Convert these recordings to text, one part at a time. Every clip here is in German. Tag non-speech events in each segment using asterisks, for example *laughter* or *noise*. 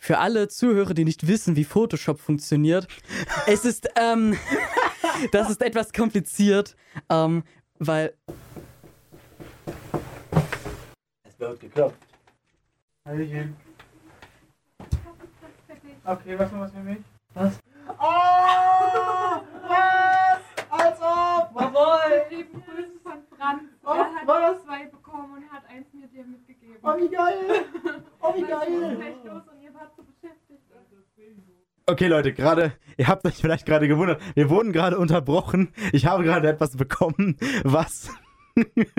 für alle Zuhörer, die nicht wissen, wie Photoshop funktioniert, es ist, ähm, *laughs* das ist etwas kompliziert, ähm, weil. Es wird geklopft. Hallöchen. Okay, was noch was für mich? Was? Oh! Was? Als ob! Jawohl! Lieben Grüße von Franz. Oh, er hat was? zwei bekommen und hat eins mir dir mitgegeben. Oh, wie geil! *laughs* Oh, wie geil! Okay, Leute, gerade, ihr habt euch vielleicht gerade gewundert, wir wurden gerade unterbrochen. Ich habe gerade etwas bekommen, was *laughs*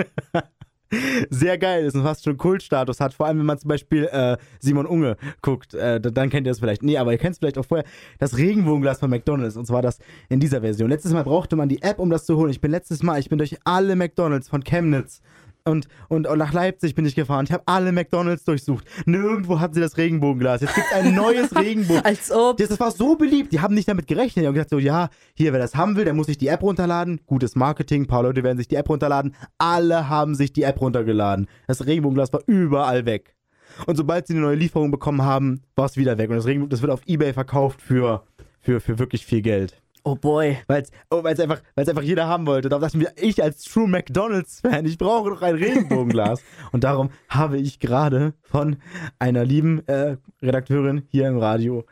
sehr geil ist und fast schon Kultstatus hat. Vor allem, wenn man zum Beispiel äh, Simon Unge guckt, äh, dann kennt ihr das vielleicht. Nee, aber ihr kennt es vielleicht auch vorher. Das Regenbogenglas von McDonalds und zwar das in dieser Version. Letztes Mal brauchte man die App, um das zu holen. Ich bin letztes Mal, ich bin durch alle McDonalds von Chemnitz. Und, und, nach Leipzig bin ich gefahren. Ich habe alle McDonalds durchsucht. Nirgendwo hatten sie das Regenbogenglas. Jetzt gibt es ein neues *laughs* Regenbogen. Als ob. Das, das war so beliebt, die haben nicht damit gerechnet. Die haben gesagt so, ja, hier, wer das haben will, der muss sich die App runterladen. Gutes Marketing, ein paar Leute werden sich die App runterladen. Alle haben sich die App runtergeladen. Das Regenbogenglas war überall weg. Und sobald sie eine neue Lieferung bekommen haben, war es wieder weg. Und das Regenbogen, das wird auf Ebay verkauft für, für, für wirklich viel Geld. Oh boy. Weil es oh, weil's einfach, weil's einfach jeder haben wollte. Da dachte ich mir, ich als True McDonalds-Fan, ich brauche doch ein Regenbogenglas. *laughs* Und darum habe ich gerade von einer lieben äh, Redakteurin hier im Radio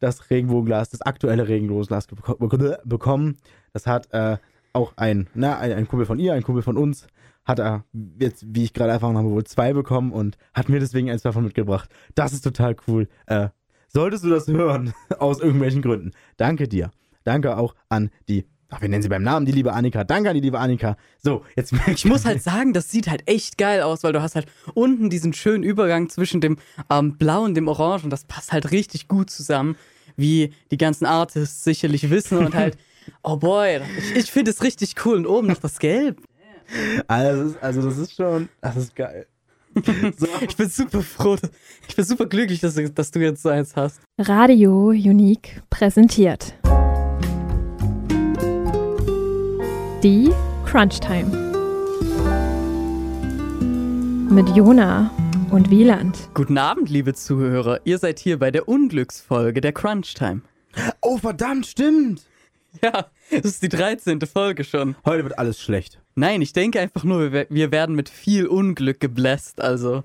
das Regenbogenglas, das aktuelle Regenbogenglas beko beko- bekommen. Das hat äh, auch ein, na, ein, ein Kumpel von ihr, ein Kumpel von uns, hat er jetzt, wie ich gerade erfahren habe, wohl zwei bekommen und hat mir deswegen eins davon mitgebracht. Das ist total cool. Äh, solltest du das hören, *laughs* aus irgendwelchen Gründen, danke dir. Danke auch an die, ach, wir nennen sie beim Namen, die liebe Annika. Danke an die liebe Annika. So, jetzt Ich muss halt *laughs* sagen, das sieht halt echt geil aus, weil du hast halt unten diesen schönen Übergang zwischen dem ähm, Blau und dem Orange und das passt halt richtig gut zusammen, wie die ganzen Artists sicherlich wissen und halt, *laughs* oh boy, ich, ich finde es richtig cool und oben noch das Gelb. Also, das ist- also das ist schon, das ist geil. *laughs* So, Ich bin super froh, ich bin super glücklich, dass, du- dass du jetzt so eins hast. Radio Unique präsentiert. Die Crunch Time. Mit Jona und Wieland. Guten Abend, liebe Zuhörer. Ihr seid hier bei der Unglücksfolge der Crunch Time. oh, verdammt, stimmt. Ja, das ist die 13. Folge schon. Heute wird alles schlecht. Nein, ich denke einfach nur, wir, wir werden mit viel Unglück gebläst. Also,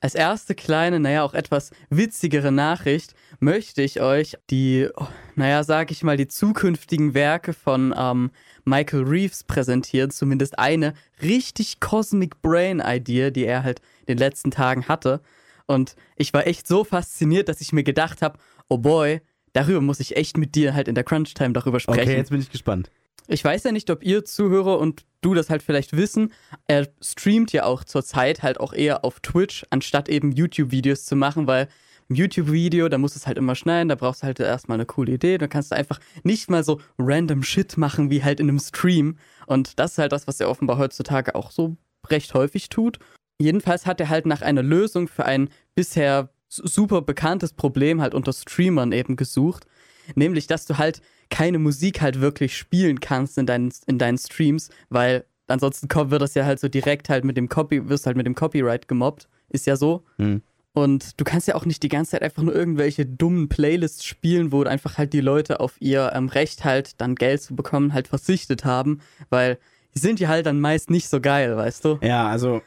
als erste kleine, naja, auch etwas witzigere Nachricht möchte ich euch die, naja, sag ich mal, die zukünftigen Werke von ähm, Michael Reeves präsentieren. Zumindest eine richtig Cosmic Brain Idee, die er halt in den letzten Tagen hatte. Und ich war echt so fasziniert, dass ich mir gedacht habe, oh boy, darüber muss ich echt mit dir halt in der Crunch Time darüber sprechen. Okay, jetzt bin ich gespannt. Ich weiß ja nicht, ob ihr Zuhörer und du das halt vielleicht wissen. Er streamt ja auch zurzeit halt auch eher auf Twitch, anstatt eben YouTube-Videos zu machen, weil im YouTube-Video, da musst du es halt immer schneiden, da brauchst du halt erstmal eine coole Idee. Da kannst du einfach nicht mal so random Shit machen wie halt in einem Stream. Und das ist halt das, was er offenbar heutzutage auch so recht häufig tut. Jedenfalls hat er halt nach einer Lösung für ein bisher super bekanntes Problem halt unter Streamern eben gesucht. Nämlich, dass du halt keine Musik halt wirklich spielen kannst in deinen, in deinen Streams, weil ansonsten wird das ja halt so direkt halt mit dem Copy, wirst halt mit dem Copyright gemobbt. Ist ja so. Hm. Und du kannst ja auch nicht die ganze Zeit einfach nur irgendwelche dummen Playlists spielen, wo einfach halt die Leute auf ihr ähm, Recht halt dann Geld zu bekommen halt verzichtet haben, weil die sind ja halt dann meist nicht so geil, weißt du? Ja, also,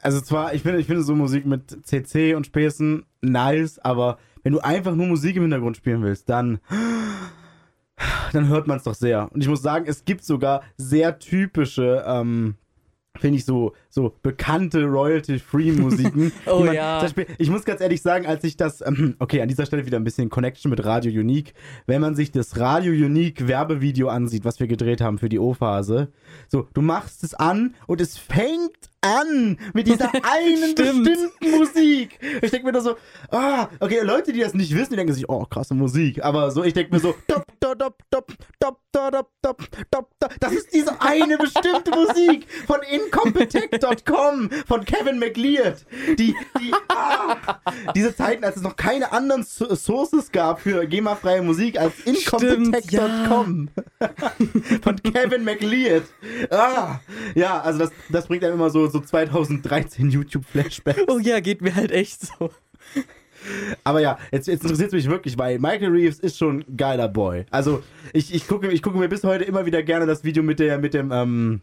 also zwar, ich finde, ich finde so Musik mit CC und Späßen nice, aber wenn du einfach nur Musik im Hintergrund spielen willst, dann, dann hört man es doch sehr. Und ich muss sagen, es gibt sogar sehr typische, ähm, finde ich so, so bekannte Royalty-Free-Musiken. *laughs* Oh man, ja. Beispiel, ich muss ganz ehrlich sagen, als ich das, ähm, okay, an dieser Stelle wieder ein bisschen Connection mit Radio Unique. Wenn man sich das Radio Unique Werbevideo ansieht, was wir gedreht haben für die O-Phase, so, du machst es an und es fängt an mit dieser *laughs* einen Stimmt. bestimmten Musik. Ich denke mir nur so, ah, okay, Leute, die das nicht wissen, die denken sich, oh, krasse Musik. Aber so, ich denke mir so, top, top, top, top, top, top, top, top, top. Das ist diese eine bestimmte Musik von Incompetech.com von Kevin McLeod. Die, die, ah, diese Zeiten, als es noch keine anderen So- Sources gab für GEMA-freie Musik als Incompetech.com *laughs* von Kevin McLeod. Ah, ja, also das, das bringt einem immer so, so 2013 YouTube-Flashbacks. Oh ja, geht mir halt echt so. Aber ja, jetzt, jetzt interessiert es mich wirklich, weil Michael Reeves ist schon ein geiler Boy. Also ich, ich, gucke, ich gucke mir bis heute immer wieder gerne das Video mit der, mit dem, ähm,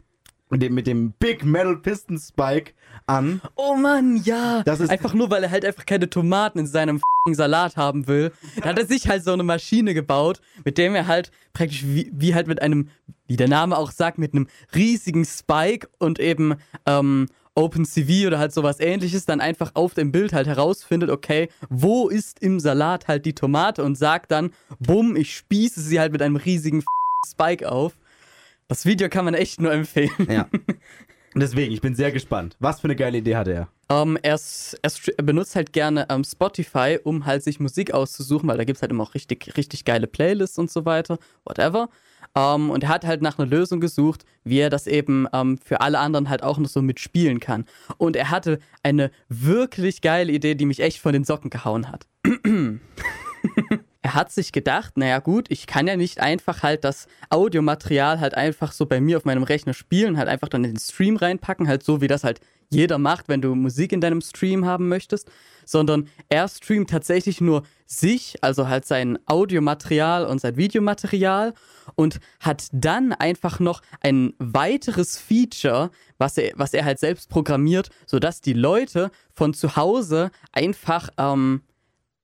mit dem, mit dem Big Metal Piston Spike an. Oh Mann, ja. Das ist- einfach nur, weil er halt einfach keine Tomaten in seinem f***ing Salat haben will. Da hat er sich halt so eine Maschine gebaut, mit dem er halt praktisch wie, wie halt mit einem, wie der Name auch sagt, mit einem riesigen Spike und eben ähm, OpenCV oder halt sowas ähnliches dann einfach auf dem Bild halt herausfindet, okay, wo ist im Salat halt die Tomate und sagt dann, bumm, ich spieße sie halt mit einem riesigen f***ing Spike auf. Das Video kann man echt nur empfehlen. Ja. *laughs* Deswegen, ich bin sehr gespannt. Was für eine geile Idee hatte er? Ähm, er, er, benutzt halt gerne ähm, Spotify, um halt sich Musik auszusuchen, weil da gibt es halt immer auch richtig, richtig geile Playlists und so weiter, whatever. Ähm, und er hat halt nach einer Lösung gesucht, wie er das eben für alle anderen halt auch noch so mitspielen kann. Und er hatte eine wirklich geile Idee, die mich echt von den Socken gehauen hat. *clears throat* Er hat sich gedacht, naja gut, ich kann ja nicht einfach halt das Audiomaterial halt einfach so bei mir auf meinem Rechner spielen, halt einfach dann in den Stream reinpacken, halt so wie das halt jeder macht, wenn du Musik in deinem Stream haben möchtest, sondern er streamt tatsächlich nur sich, also halt sein Audiomaterial und sein Videomaterial und hat dann einfach noch ein weiteres Feature, was er, was er halt selbst programmiert, sodass die Leute von zu Hause einfach ähm,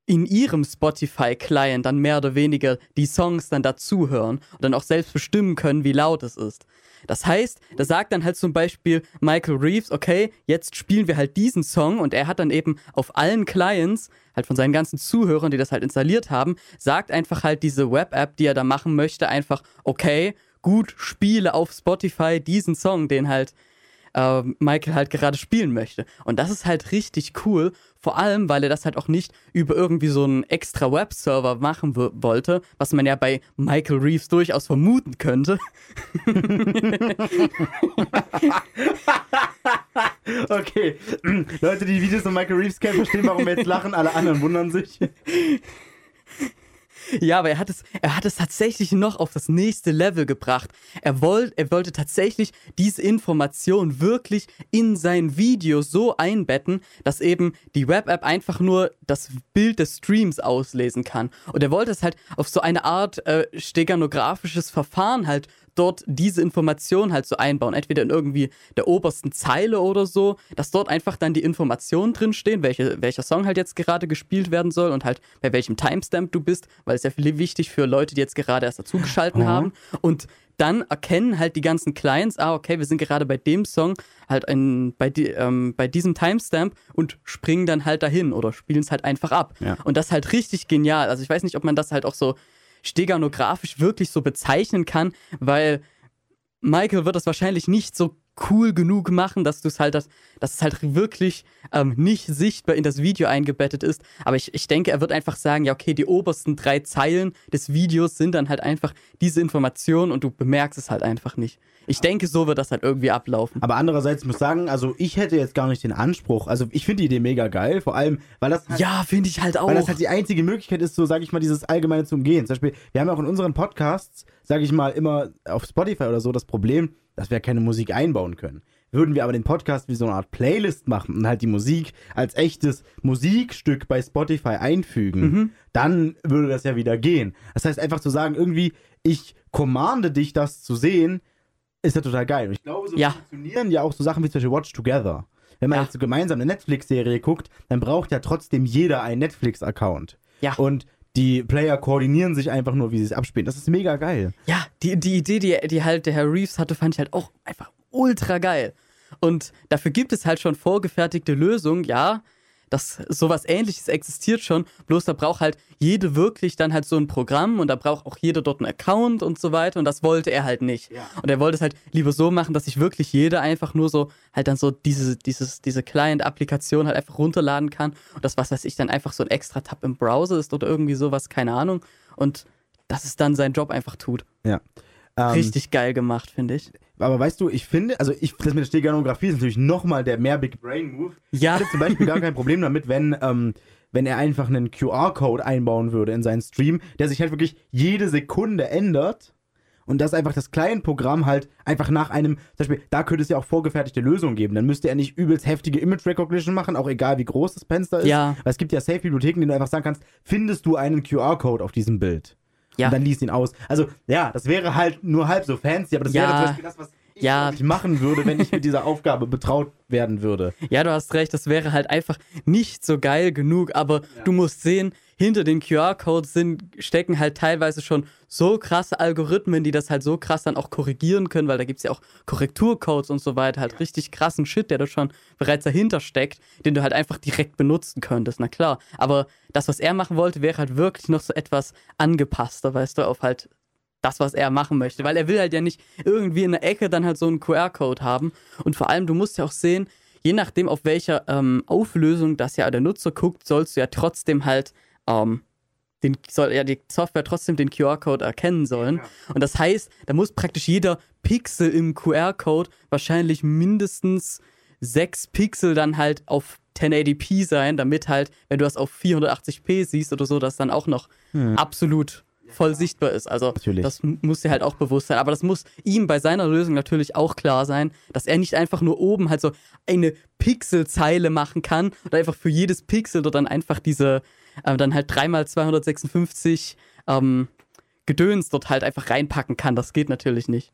in ihrem Spotify-Client dann mehr oder weniger die Songs dann dazuhören und dann auch selbst bestimmen können, wie laut es ist. Das heißt, da sagt dann halt zum Beispiel Michael Reeves, okay, jetzt spielen wir halt diesen Song und er hat dann eben auf allen Clients, halt von seinen ganzen Zuhörern, die das halt installiert haben, sagt einfach halt diese Web-App, die er da machen möchte, einfach, okay, gut, spiele auf Spotify diesen Song, den halt äh, Michael halt gerade spielen möchte. Und das ist halt richtig cool, vor allem, weil er das halt auch nicht über irgendwie so einen extra Webserver machen wollte, was man ja bei Michael Reeves durchaus vermuten könnte. *laughs* Okay. Leute, die Videos von Michael Reeves kennen, verstehen, warum wir jetzt lachen. Alle anderen wundern sich. Ja, aber er hat es, er hat es tatsächlich noch auf das nächste Level gebracht. Er, wollt, er wollte tatsächlich diese Information wirklich in sein Video so einbetten, dass eben die Web-App einfach nur das Bild des Streams auslesen kann. Und er wollte es halt auf so eine Art äh, steganografisches Verfahren halt dort diese Information halt so einbauen. Entweder in irgendwie der obersten Zeile oder so, dass dort einfach dann die Informationen drinstehen, welche, welcher Song halt jetzt gerade gespielt werden soll und halt bei welchem Timestamp du bist, weil es ja viel wichtig für Leute, die jetzt gerade erst dazugeschalten Mhm. haben. Und dann erkennen halt die ganzen Clients, ah, okay, wir sind gerade bei dem Song, halt ein, bei, die, ähm, bei diesem Timestamp und springen dann halt dahin oder spielen es halt einfach ab. Ja. Und das ist halt richtig genial. Also ich weiß nicht, ob man das halt auch so steganografisch wirklich so bezeichnen kann, weil Michael wird das wahrscheinlich nicht so cool genug machen, dass du es halt, das, dass es halt wirklich ähm, nicht sichtbar in das Video eingebettet ist. Aber ich, ich denke, er wird einfach sagen, ja, okay, die obersten drei Zeilen des Videos sind dann halt einfach diese Information und du bemerkst es halt einfach nicht. Ich denke, so wird das halt irgendwie ablaufen. Aber andererseits muss ich sagen, also ich hätte jetzt gar nicht den Anspruch. Also ich finde die Idee mega geil, vor allem, weil das halt, Ja, finde ich halt auch. weil das halt die einzige Möglichkeit ist, so sage ich mal, dieses Allgemeine zu umgehen. Zum Beispiel, wir haben ja auch in unseren Podcasts, sage ich mal, immer auf Spotify oder so das Problem, dass wir keine Musik einbauen können. Würden wir aber den Podcast wie so eine Art Playlist machen und halt die Musik als echtes Musikstück bei Spotify einfügen, dann würde das ja wieder gehen. Das heißt, einfach zu sagen, irgendwie, ich commande dich, das zu sehen, ist ja total geil. Und ich glaube, so Ja. funktionieren ja auch so Sachen wie zum Beispiel Watch Together. Wenn man Ja. jetzt so gemeinsam eine Netflix-Serie guckt, dann braucht ja trotzdem jeder einen Netflix-Account. Ja. Und die Player koordinieren sich einfach nur, wie sie es abspielen. Das ist mega geil. Ja, die, die Idee, die, die halt der Herr Reeves hatte, fand ich halt auch einfach ultra geil. Und dafür gibt es halt schon vorgefertigte Lösungen, ja. Das, sowas ähnliches existiert schon, bloß da braucht halt jede wirklich dann halt so ein Programm und da braucht auch jeder dort einen Account und so weiter und das wollte er halt nicht. Ja. Und er wollte es halt lieber so machen, dass sich wirklich jeder einfach nur so halt dann so diese, dieses, diese Client-Applikation halt einfach runterladen kann und das, was weiß ich, dann einfach so ein extra Tab im Browser ist oder irgendwie sowas, keine Ahnung. Und dass es dann seinen Job einfach tut. Ja. Ähm, Richtig geil gemacht, finde ich. Aber weißt du, ich finde, also ich, das mit der Steganografie ist natürlich nochmal der mehr Big Brain Move. Ja. Ich hätte zum Beispiel gar *laughs* kein Problem damit, wenn, ähm, wenn er einfach einen QR-Code einbauen würde in seinen Stream, der sich halt wirklich jede Sekunde ändert und dass einfach das Client-Programm halt einfach nach einem, zum Beispiel, da könnte es ja auch vorgefertigte Lösungen geben. Dann müsste er nicht übelst heftige Image Recognition machen, auch egal wie groß das Fenster ist. Ja. Weil es gibt ja Safe-Bibliotheken, denen du einfach sagen kannst, findest du einen QR-Code auf diesem Bild? Ja. Und dann liest ihn aus. Also, ja, das wäre halt nur halb so fancy, aber das Ja. wäre zum Beispiel das, was Ja. machen würde, wenn ich mit dieser Aufgabe betraut werden würde. Ja, du hast recht, das wäre halt einfach nicht so geil genug, aber du musst sehen, hinter den QR-Codes sind, stecken halt teilweise schon so krasse Algorithmen, die das halt so krass dann auch korrigieren können, weil da gibt es ja auch Korrekturcodes und so weiter, halt richtig krassen Shit, der da schon bereits dahinter steckt, den du halt einfach direkt benutzen könntest, na klar. Aber das, was er machen wollte, wäre halt wirklich noch so etwas angepasster, weißt du, auf halt das, was er machen möchte. Weil er will halt ja nicht irgendwie in der Ecke dann halt so einen QR-Code haben. Und vor allem, du musst ja auch sehen, je nachdem, auf welcher ähm, Auflösung das ja der Nutzer guckt, sollst du ja trotzdem halt, ähm, den, soll ja die Software trotzdem den QR-Code erkennen sollen. Und das heißt, da muss praktisch jeder Pixel im QR-Code wahrscheinlich mindestens sechs Pixel dann halt auf 1080p sein, damit halt, wenn du das auf 480p siehst oder so, das dann auch noch absolut voll sichtbar ist. Also Natürlich. das muss dir halt auch bewusst sein. Aber das muss ihm bei seiner Lösung natürlich auch klar sein, dass er nicht einfach nur oben halt so eine Pixelzeile machen kann und einfach für jedes Pixel dort dann einfach diese, äh, dann halt 3x256 ähm, Gedöns dort halt einfach reinpacken kann. Das geht natürlich nicht.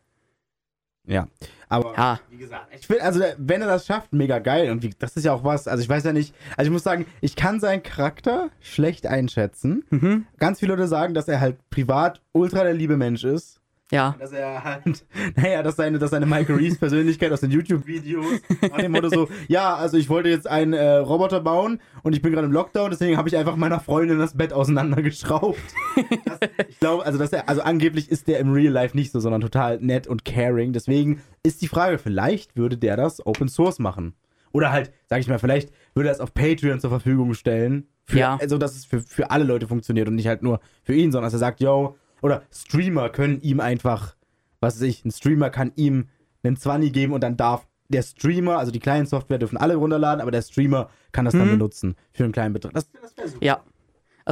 Ja. Aber Ja, wie gesagt, ich will, also wenn er das schafft, mega geil. Und wie, das ist ja auch was, also ich weiß ja nicht, also ich muss sagen, ich kann seinen Charakter schlecht einschätzen. mhm. Ganz viele Leute sagen, dass er halt privat ultra der liebe Mensch ist. Ja. Dass er halt, *laughs* naja, dass seine, dass seine Michael Reeves Persönlichkeit aus den YouTube-Videos nach dem Motto so, *laughs* ja, also ich wollte jetzt einen äh, Roboter bauen und ich bin gerade im Lockdown, deswegen habe ich einfach meiner Freundin das Bett auseinandergeschraubt. *laughs* Das, ich glaube, also dass er, also angeblich ist der im Real Life nicht so, sondern total nett und caring. Deswegen ist die Frage, vielleicht würde der das Open Source machen. Oder halt, sag ich mal, vielleicht würde er es auf Patreon zur Verfügung stellen. Für, Ja. Also, dass es für, für alle Leute funktioniert und nicht halt nur für ihn, sondern dass er sagt, yo, oder Streamer können ihm einfach, was weiß ich, ein Streamer kann ihm einen 20 geben und dann darf der Streamer, also die kleinen Software dürfen alle runterladen, aber der Streamer kann das dann Mhm. benutzen für einen kleinen Betrag. Das, das. Ja.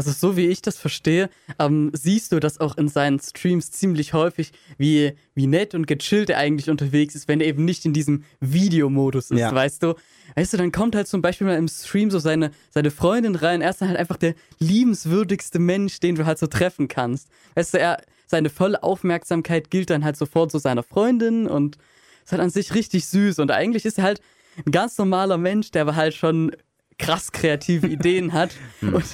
Also so wie ich das verstehe, ähm, siehst du das auch in seinen Streams ziemlich häufig, wie, wie nett und gechillt er eigentlich unterwegs ist, wenn er eben nicht in diesem Videomodus ist, Ja. weißt du? Weißt du, dann kommt halt zum Beispiel mal im Stream so seine, seine Freundin rein, er ist dann halt einfach der liebenswürdigste Mensch, den du halt so treffen kannst. Weißt du, er, seine volle Aufmerksamkeit gilt dann halt sofort so seiner Freundin und ist halt an sich richtig süß und eigentlich ist er halt ein ganz normaler Mensch, der aber halt schon krass kreative Ideen hat *laughs* und,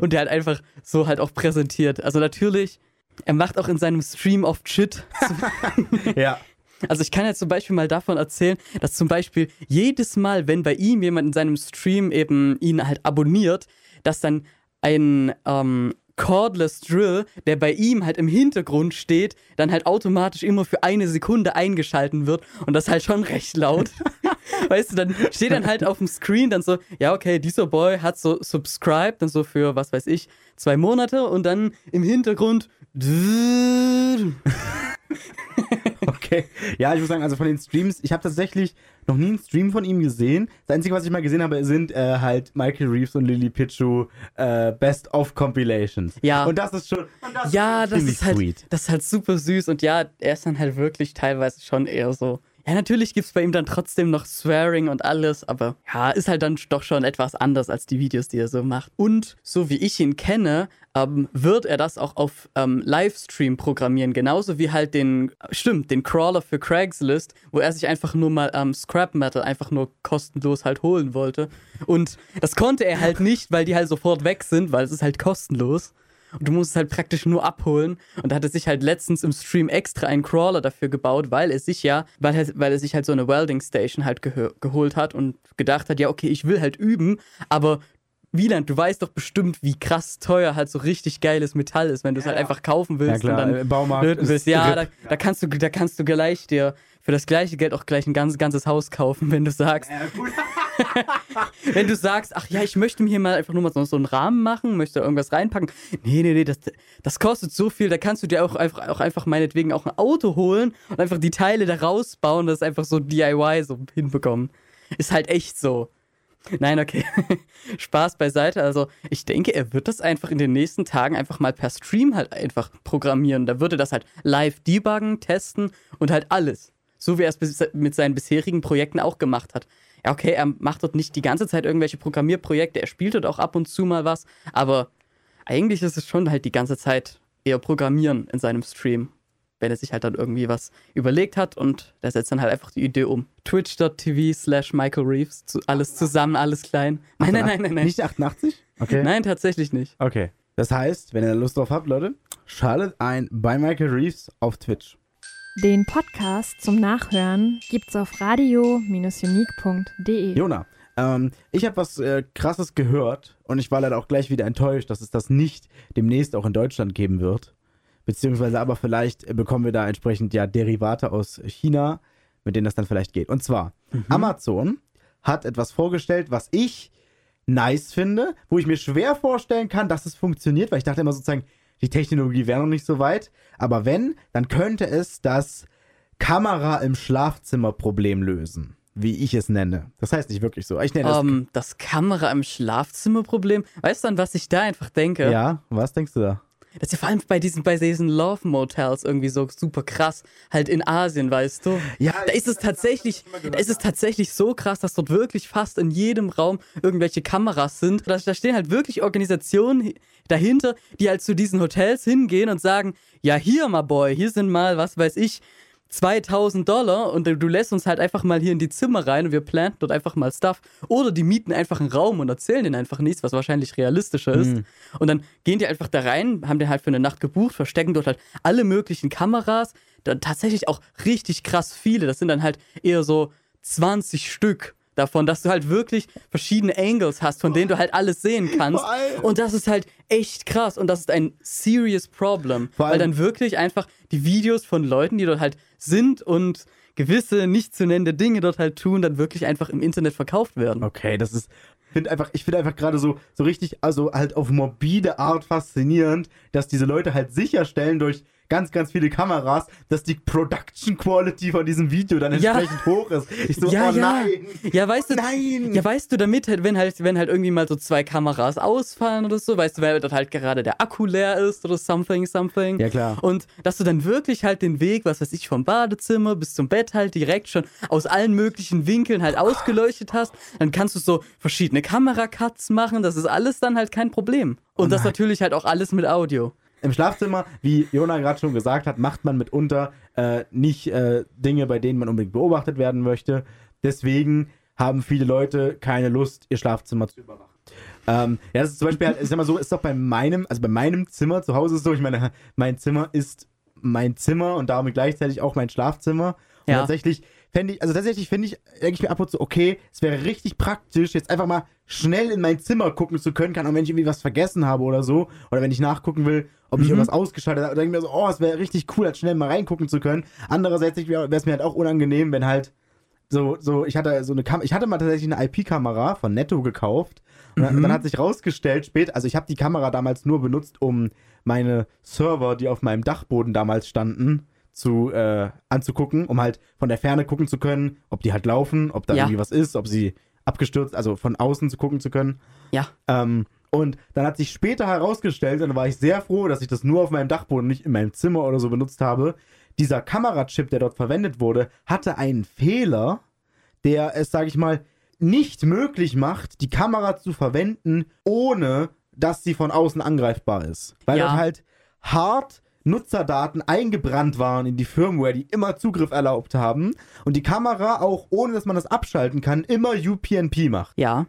und der halt einfach so halt auch präsentiert. Also natürlich, er macht auch in seinem Stream oft Shit. *laughs* Ja. Also ich kann jetzt zum Beispiel mal davon erzählen, dass zum Beispiel jedes Mal, wenn bei ihm jemand in seinem Stream eben ihn halt abonniert, dass dann ein ähm, Cordless Drill, der bei ihm halt im Hintergrund steht, dann halt automatisch immer für eine Sekunde eingeschalten wird und das halt schon recht laut. *laughs* weißt du, dann steht dann halt auf dem Screen dann so, ja okay, dieser Boy hat so subscribed, dann so für, was weiß ich, zwei Monate und dann im Hintergrund *laughs* *laughs* Okay. Ja, ich muss sagen, also von den Streams, ich habe tatsächlich noch nie einen Stream von ihm gesehen. Das Einzige, was ich mal gesehen habe, sind äh, halt Michael Reeves und Lily Pichu äh, Best of Compilations. Ja. Und das ist schon. Und das Ja, ist das ziemlich ist halt, sweet. das ist halt super süß und ja, er ist dann halt wirklich teilweise schon eher so. Ja, natürlich gibt's bei ihm dann trotzdem noch Swearing und alles, aber ja, ist halt dann doch schon etwas anders als die Videos, die er so macht. Und so wie ich ihn kenne, ähm, wird er das auch auf ähm, Livestream programmieren, genauso wie halt den, stimmt, den Crawler für Craigslist, wo er sich einfach nur mal ähm, Scrap Metal einfach nur kostenlos halt holen wollte. Und das konnte er halt nicht, weil die halt sofort weg sind, weil es ist halt kostenlos. Und du musst es halt praktisch nur abholen. Und da hat er sich halt letztens im Stream extra einen Crawler dafür gebaut, weil er sich ja, weil er, weil er sich halt so eine Welding Station halt gehö- geholt hat und gedacht hat, ja, okay, ich will halt üben, aber Wieland, du weißt doch bestimmt, wie krass teuer halt so richtig geiles Metall ist, wenn du es halt einfach kaufen Ja, willst klar, und dann Baumarkt. willst. Ja, da, da, kannst du, da kannst du gleich dir für das gleiche Geld auch gleich ein ganz, ganzes Haus kaufen, wenn du sagst, *laughs* wenn du sagst, ach ja, ich möchte mir hier mal einfach nur mal so, so einen Rahmen machen, möchte da irgendwas reinpacken. Nee, nee, nee, das, das kostet so viel, da kannst du dir auch einfach, auch einfach meinetwegen auch ein Auto holen und einfach die Teile da rausbauen, das einfach so DIY so hinbekommen. Ist halt echt so. Nein, okay. *laughs* Spaß beiseite. Also ich denke, er wird das einfach in den nächsten Tagen einfach mal per Stream halt einfach programmieren. Da würde das halt live debuggen, testen und halt alles. So wie er es mit seinen bisherigen Projekten auch gemacht hat. Ja, okay, er macht dort nicht die ganze Zeit irgendwelche Programmierprojekte, er spielt dort auch ab und zu mal was, aber eigentlich ist es schon halt die ganze Zeit eher Programmieren in seinem Stream. Wenn er sich halt dann irgendwie was überlegt hat und der setzt dann halt einfach die Idee um. Twitch.tv slash Michael Reeves, zu, alles zusammen, alles klein. Nein, nein, nein, nein, nein. Nicht 88? Okay. Nein, tatsächlich nicht. Okay. Das heißt, wenn ihr Lust drauf habt, Leute, schaltet ein bei Michael Reeves auf Twitch. Den Podcast zum Nachhören gibt's auf radio-unique.de. Jona, ähm, ich habe was äh, Krasses gehört und ich war leider auch gleich wieder enttäuscht, dass es das nicht demnächst auch in Deutschland geben wird. Beziehungsweise aber vielleicht äh, bekommen wir da entsprechend ja Derivate aus China, mit denen das dann vielleicht geht. Und zwar, Amazon hat etwas vorgestellt, was ich nice finde, wo ich mir schwer vorstellen kann, dass es funktioniert, weil ich dachte immer sozusagen, die Technologie wäre noch nicht so weit. Aber wenn, dann könnte es das Kamera im Schlafzimmer Problem lösen, wie ich es nenne. Das heißt nicht wirklich so. Ich nenne es. Ähm, das Kamera im Schlafzimmerproblem. Weißt du, an was ich da einfach denke? ja, was denkst du da? Das ist ja vor allem bei diesen, bei diesen Love Motels irgendwie so super krass. Halt in Asien, weißt du? Ja, Da ist es tatsächlich, da ist es tatsächlich so krass, dass dort wirklich fast in jedem Raum irgendwelche Kameras sind. Da, da stehen halt wirklich Organisationen hi- dahinter, die halt zu diesen Hotels hingehen und sagen, ja hier, my boy, hier sind mal, was weiß ich, 2000 Dollar und du lässt uns halt einfach mal hier in die Zimmer rein und wir planten dort einfach mal Stuff. Oder die mieten einfach einen Raum und erzählen denen einfach nichts, was wahrscheinlich realistischer ist. Und dann gehen die einfach da rein, haben den halt für eine Nacht gebucht, verstecken dort halt alle möglichen Kameras. Dann tatsächlich auch richtig krass viele. Das sind dann halt eher so 20 Stück davon, dass du halt wirklich verschiedene Angles hast, von denen du halt alles sehen kannst. Und das ist halt echt krass und das ist ein serious problem, weil dann wirklich einfach die Videos von Leuten, die dort halt sind und gewisse nicht zu nennende Dinge dort halt tun, dann wirklich einfach im Internet verkauft werden. Okay, das ist. Find einfach, ich finde einfach gerade so, so richtig, also halt auf morbide Art faszinierend, dass diese Leute halt sicherstellen durch ganz, ganz viele Kameras, dass die Production Quality von diesem Video dann Ja. entsprechend hoch ist. Ich so, ja, oh ja. nein. Ja, weißt du, Nein. ja, weißt du, damit halt, wenn halt, wenn halt irgendwie mal so zwei Kameras ausfallen oder so, weißt du, weil dort halt gerade der Akku leer ist oder something, something. Ja, klar. Und dass du dann wirklich halt den Weg, was weiß ich, vom Badezimmer bis zum Bett halt direkt schon aus allen möglichen Winkeln halt ausgeleuchtet hast, dann kannst du so verschiedene Kameracuts machen, das ist alles dann halt kein Problem. Und das nein. natürlich halt auch alles mit Audio. Im Schlafzimmer, wie Jona gerade schon gesagt hat, macht man mitunter äh, nicht äh, Dinge, bei denen man unbedingt beobachtet werden möchte. Deswegen haben viele Leute keine Lust, ihr Schlafzimmer zu überwachen. Ähm, ja, das ist zum Beispiel, halt, ich sag mal so, ist doch bei meinem, also bei meinem Zimmer zu Hause ist so, ich meine, mein Zimmer ist mein Zimmer und damit gleichzeitig auch mein Schlafzimmer. Und Ja. tatsächlich fände ich, also tatsächlich finde ich, denke ich mir ab und zu, okay, es wäre richtig praktisch, jetzt einfach mal schnell in mein Zimmer gucken zu können, kann auch wenn ich irgendwie was vergessen habe oder so, oder wenn ich nachgucken will, ob ich irgendwas ausgeschaltet habe, denke ich mir so, oh, es wäre richtig cool, halt schnell mal reingucken zu können. Andererseits wäre es mir halt auch unangenehm, wenn halt so, so, ich hatte so eine Kamera, ich hatte mal tatsächlich eine IP-Kamera von Netto gekauft. Und dann, dann hat sich rausgestellt, später, also ich habe die Kamera damals nur benutzt, um meine Server, die auf meinem Dachboden damals standen, zu äh, anzugucken, um halt von der Ferne gucken zu können, ob die halt laufen, ob da Ja. irgendwie was ist, ob sie abgestürzt, also von außen zu gucken zu können. Ja. Ähm, und dann hat sich später herausgestellt, und da war ich sehr froh, dass ich das nur auf meinem Dachboden, nicht in meinem Zimmer oder so benutzt habe. Dieser Kamerachip, der dort verwendet wurde, hatte einen Fehler, der es, sage ich mal, nicht möglich macht, die Kamera zu verwenden, ohne dass sie von außen angreifbar ist. Weil Ja. dort halt hart Nutzerdaten eingebrannt waren in die Firmware, die immer Zugriff erlaubt haben und die Kamera auch, ohne dass man das abschalten kann, immer UPnP macht. Ja.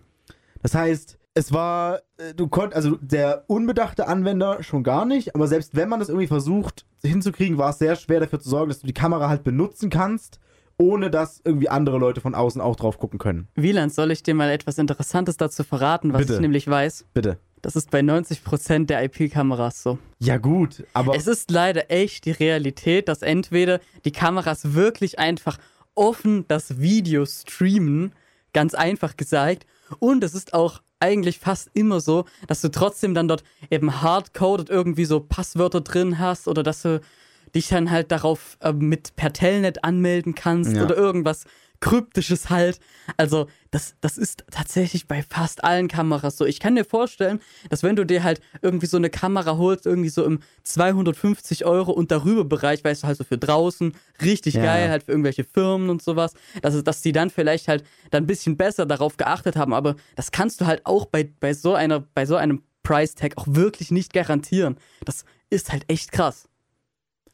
Das heißt, es war, äh, du konntest, also der unbedachte Anwender schon gar nicht, aber selbst wenn man das irgendwie versucht hinzukriegen, war es sehr schwer dafür zu sorgen, dass du die Kamera halt benutzen kannst, ohne dass irgendwie andere Leute von außen auch drauf gucken können. Wieland, soll ich dir mal etwas Interessantes dazu verraten, was Bitte. ich nämlich weiß? Bitte. Das ist bei 90% der IP-Kameras so. Ja gut, aber Es ist leider echt die Realität, dass entweder die Kameras wirklich einfach offen das Video streamen, ganz einfach gesagt, und es ist auch eigentlich fast immer so, dass du trotzdem dann dort eben hardcoded irgendwie so Passwörter drin hast oder dass du dich dann halt darauf äh, mit per Telnet anmelden kannst Ja. oder irgendwas Kryptisches halt. Also, das, das ist tatsächlich bei fast allen Kameras so. Ich kann dir vorstellen, dass wenn du dir halt irgendwie so eine Kamera holst, irgendwie so im 250 Euro und darüber Bereich, weißt du, halt so für draußen, richtig Ja. geil, halt für irgendwelche Firmen und sowas, dass, dass die dann vielleicht halt dann ein bisschen besser darauf geachtet haben. Aber das kannst du halt auch bei, bei so einer, bei so einem Price Tag auch wirklich nicht garantieren. Das ist halt echt krass.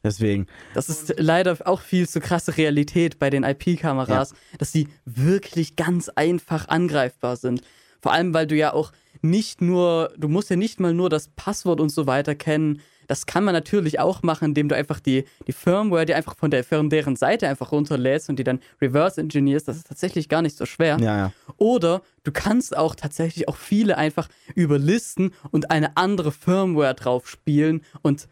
Deswegen. Das ist leider auch viel zu krasse Realität bei den IP-Kameras, dass die wirklich ganz einfach angreifbar sind. Vor allem, weil du ja auch nicht nur, du musst ja nicht mal nur das Passwort und so weiter kennen. Das kann man natürlich auch machen, indem du einfach die, die Firmware, die einfach von der von deren Seite einfach runterlädst und die dann reverse engineerst. Das ist tatsächlich gar nicht so schwer. Ja, ja. Oder du kannst auch tatsächlich auch viele einfach überlisten und eine andere Firmware drauf spielen und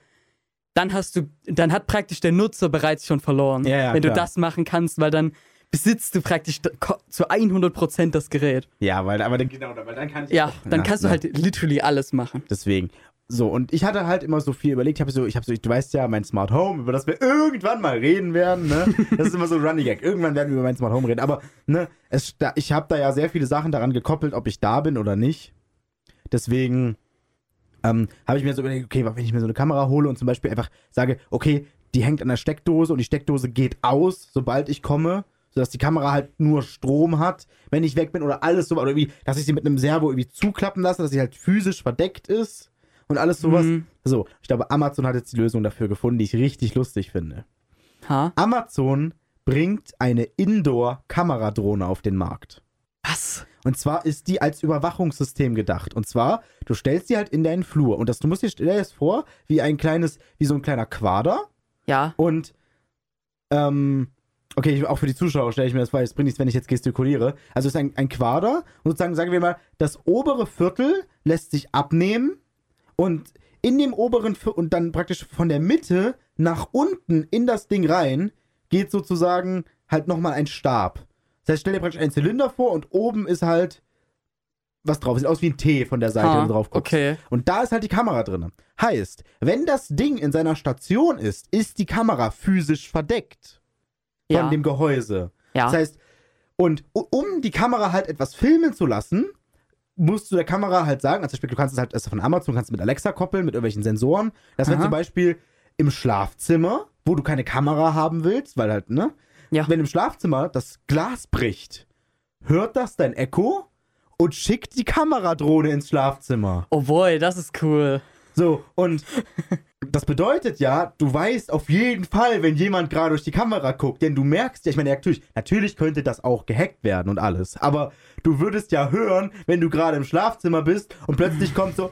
dann hast du, dann hat praktisch der Nutzer bereits schon verloren, Ja, ja, wenn du klar. das machen kannst, weil dann besitzt du praktisch zu 100% das Gerät. Ja, weil, aber dann, genau, weil dann kann ich. Ja, dann Ja, kannst du ja. halt literally alles machen. Deswegen. So, und ich hatte halt immer so viel überlegt. Ich habe so, ich habe so, du weißt ja, mein Smart Home, über das wir irgendwann mal reden werden, ne? *laughs* Das ist immer so ein Running Gag. Irgendwann werden wir über mein Smart Home reden. Aber, ne, es, da, ich habe da ja sehr viele Sachen daran gekoppelt, ob ich da bin oder nicht. Deswegen ähm, habe ich mir so überlegt, okay, wenn ich mir so eine Kamera hole und zum Beispiel einfach sage, okay, die hängt an der Steckdose und die Steckdose geht aus, sobald ich komme, sodass die Kamera halt nur Strom hat, wenn ich weg bin oder alles so, oder irgendwie, dass ich sie mit einem Servo irgendwie zuklappen lasse, dass sie halt physisch verdeckt ist und alles sowas. Mhm. So, ich glaube, Amazon hat jetzt die Lösung dafür gefunden, die ich richtig lustig finde. Ha? Amazon bringt eine Indoor-Kameradrohne auf den Markt. Was? Und zwar ist die als Überwachungssystem gedacht. Und zwar, du stellst sie halt in deinen Flur. Und das, du musst dir stell dir das vor, wie ein kleines, wie so ein kleiner Quader. Ja. Und, ähm, okay, ich- auch für die Zuschauer stelle ich mir das vor, es bringt nichts, wenn ich jetzt gestikuliere. Also es ist ein, ein Quader. Und sozusagen, sagen wir mal, das obere Viertel lässt sich abnehmen. Und in dem oberen Viertel, und dann praktisch von der Mitte nach unten in das Ding rein, geht sozusagen halt nochmal ein Stab. Das heißt, stell dir praktisch einen Zylinder vor und oben ist halt was drauf. Sieht aus wie ein T von der Seite, Ha, wenn du drauf guckst. okay. Und da ist halt die Kamera drin. Heißt, wenn das Ding in seiner Station ist, ist die Kamera physisch verdeckt von Ja. dem Gehäuse. Ja. Das heißt, und um die Kamera halt etwas filmen zu lassen, musst du der Kamera halt sagen, also zum Beispiel, du kannst es halt, das von Amazon, kannst du mit Alexa koppeln, mit irgendwelchen Sensoren, dass wenn Aha. zum Beispiel im Schlafzimmer, wo du keine Kamera haben willst, weil halt, ne? Ja. Wenn im Schlafzimmer das Glas bricht, hört das dein Echo und schickt die Kameradrohne ins Schlafzimmer. oh boy, das ist cool. So, und *laughs* das bedeutet ja, du weißt auf jeden Fall, wenn jemand gerade durch die Kamera guckt, denn du merkst ja, ich meine, natürlich, natürlich könnte das auch gehackt werden und alles, aber du würdest ja hören, wenn du gerade im Schlafzimmer bist und plötzlich kommt so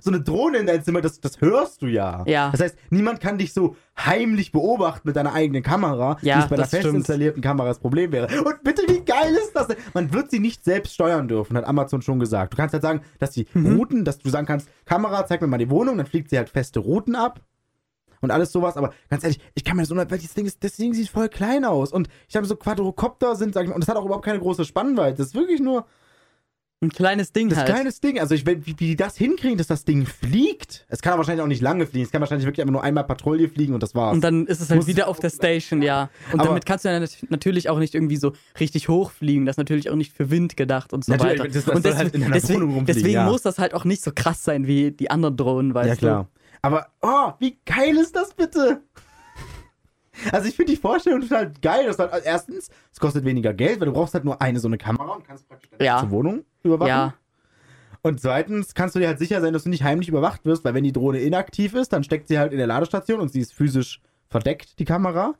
so eine Drohne in dein Zimmer, das, das hörst du ja. Ja. Das heißt, niemand kann dich so heimlich beobachten mit deiner eigenen Kamera, Ja, wie es bei einer fest stimmt. installierten Kamera das Problem wäre. Und bitte, wie geil ist das denn? Man wird sie nicht selbst steuern dürfen, hat Amazon schon gesagt. Du kannst halt sagen, dass die Mhm. Routen, dass du sagen kannst, Kamera, zeig mir mal die Wohnung, dann fliegt sie halt feste Routen ab. Und alles sowas, aber ganz ehrlich, ich kann mir das weil das Ding, ist, das Ding sieht voll klein aus. Und ich habe so Quadrocopter sind, sag ich mal, und das hat auch überhaupt keine große Spannweite. Das ist wirklich nur Ein kleines Ding das halt. kleines Ding. Also ich, wie, wie die das hinkriegen, dass das Ding fliegt. Es kann aber wahrscheinlich auch nicht lange fliegen. Es kann wahrscheinlich wirklich einfach nur einmal Patrouille fliegen und das war's. Und dann ist es halt Muss- wieder auf der Station, ja. Und Aber- damit kannst du ja nat- natürlich auch nicht irgendwie so richtig hochfliegen. Das ist natürlich auch nicht für Wind gedacht und so Natürlich, weiter. das- das und soll halt in deiner deswegen, Wohnung rumfliegen, deswegen ja. muss das halt auch nicht so krass sein wie die anderen Drohnen, weißt ja, klar. Aber, oh, wie geil ist das bitte? Also ich finde die Vorstellung total geil. Das halt, also erstens, es kostet weniger Geld, weil du brauchst halt nur eine so eine Kamera und kannst praktisch deine Ja. ganze Wohnung überwachen. Ja, Und zweitens kannst du dir halt sicher sein, dass du nicht heimlich überwacht wirst, weil wenn die Drohne inaktiv ist, dann steckt sie halt in der Ladestation und sie ist physisch verdeckt, die Kamera.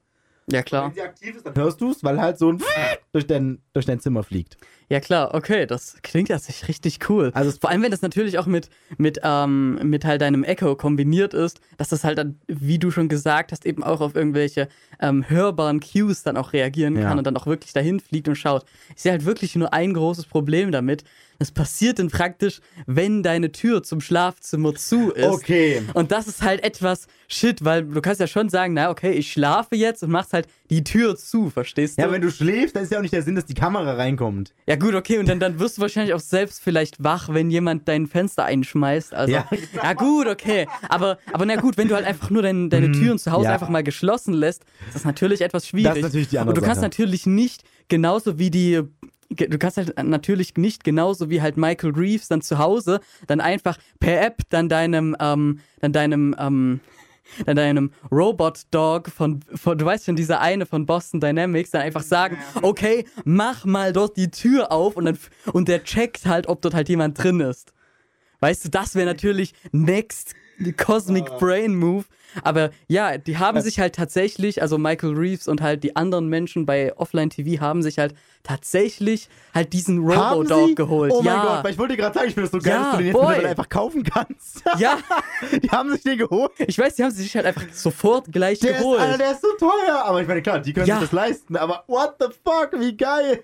ja klar. Wenn sie aktiv ist, dann hörst du es, weil halt so ein *laughs* durch dein, durch dein Zimmer fliegt. Ja klar, okay, das klingt ja sich richtig cool. Also Vor allem, wenn das natürlich auch mit, mit, ähm, mit halt deinem Echo kombiniert ist, dass das halt dann, wie du schon gesagt hast, eben auch auf irgendwelche ähm, hörbaren Cues dann auch reagieren Ja. kann und dann auch wirklich dahin fliegt und schaut. Ich sehe halt wirklich nur ein großes Problem damit, Das passiert dann praktisch, wenn deine Tür zum Schlafzimmer zu ist. Okay. Und das ist halt etwas shit, weil du kannst ja schon sagen, na okay, ich schlafe jetzt und machst halt die Tür zu, verstehst du? Ja, wenn du schläfst, dann ist ja auch nicht der Sinn, dass die Kamera reinkommt. Ja gut, okay, und dann, dann wirst du wahrscheinlich auch selbst vielleicht wach, wenn jemand dein Fenster einschmeißt. Also, Ja, ja, gut, okay. Aber, aber na gut, wenn du halt einfach nur dein, deine Türen zu Hause ja. einfach mal geschlossen lässt, ist das natürlich etwas schwierig. Das ist natürlich die andere Und du kannst Sache. natürlich nicht genauso wie die Du kannst halt natürlich nicht genauso wie halt Michael Reeves dann zu Hause dann einfach per App dann deinem, ähm, dann deinem, ähm, dann deinem Robot-Dog von, von, du weißt schon, dieser eine von Boston Dynamics, dann einfach sagen, okay, mach mal dort die Tür auf und dann, und der checkt halt, ob dort halt jemand drin ist. Weißt du, das wäre natürlich next Cosmic Brain Move. Aber ja, die haben sich halt tatsächlich, also Michael Reeves und halt die anderen Menschen bei Offline TV haben sich halt tatsächlich halt diesen Robo-Dog geholt. Oh mein ja. Gott, weil ich wollte dir gerade sagen, ich finde das so geil, Ja, dass du den jetzt mittlerweile einfach kaufen kannst. *laughs* ja, *laughs* Die haben sich den geholt. ich weiß, die haben sich halt einfach sofort gleich Der ist, geholt. Alter, der ist so teuer. Aber ich meine, klar, die können Ja. sich das leisten. Aber what the fuck, wie geil.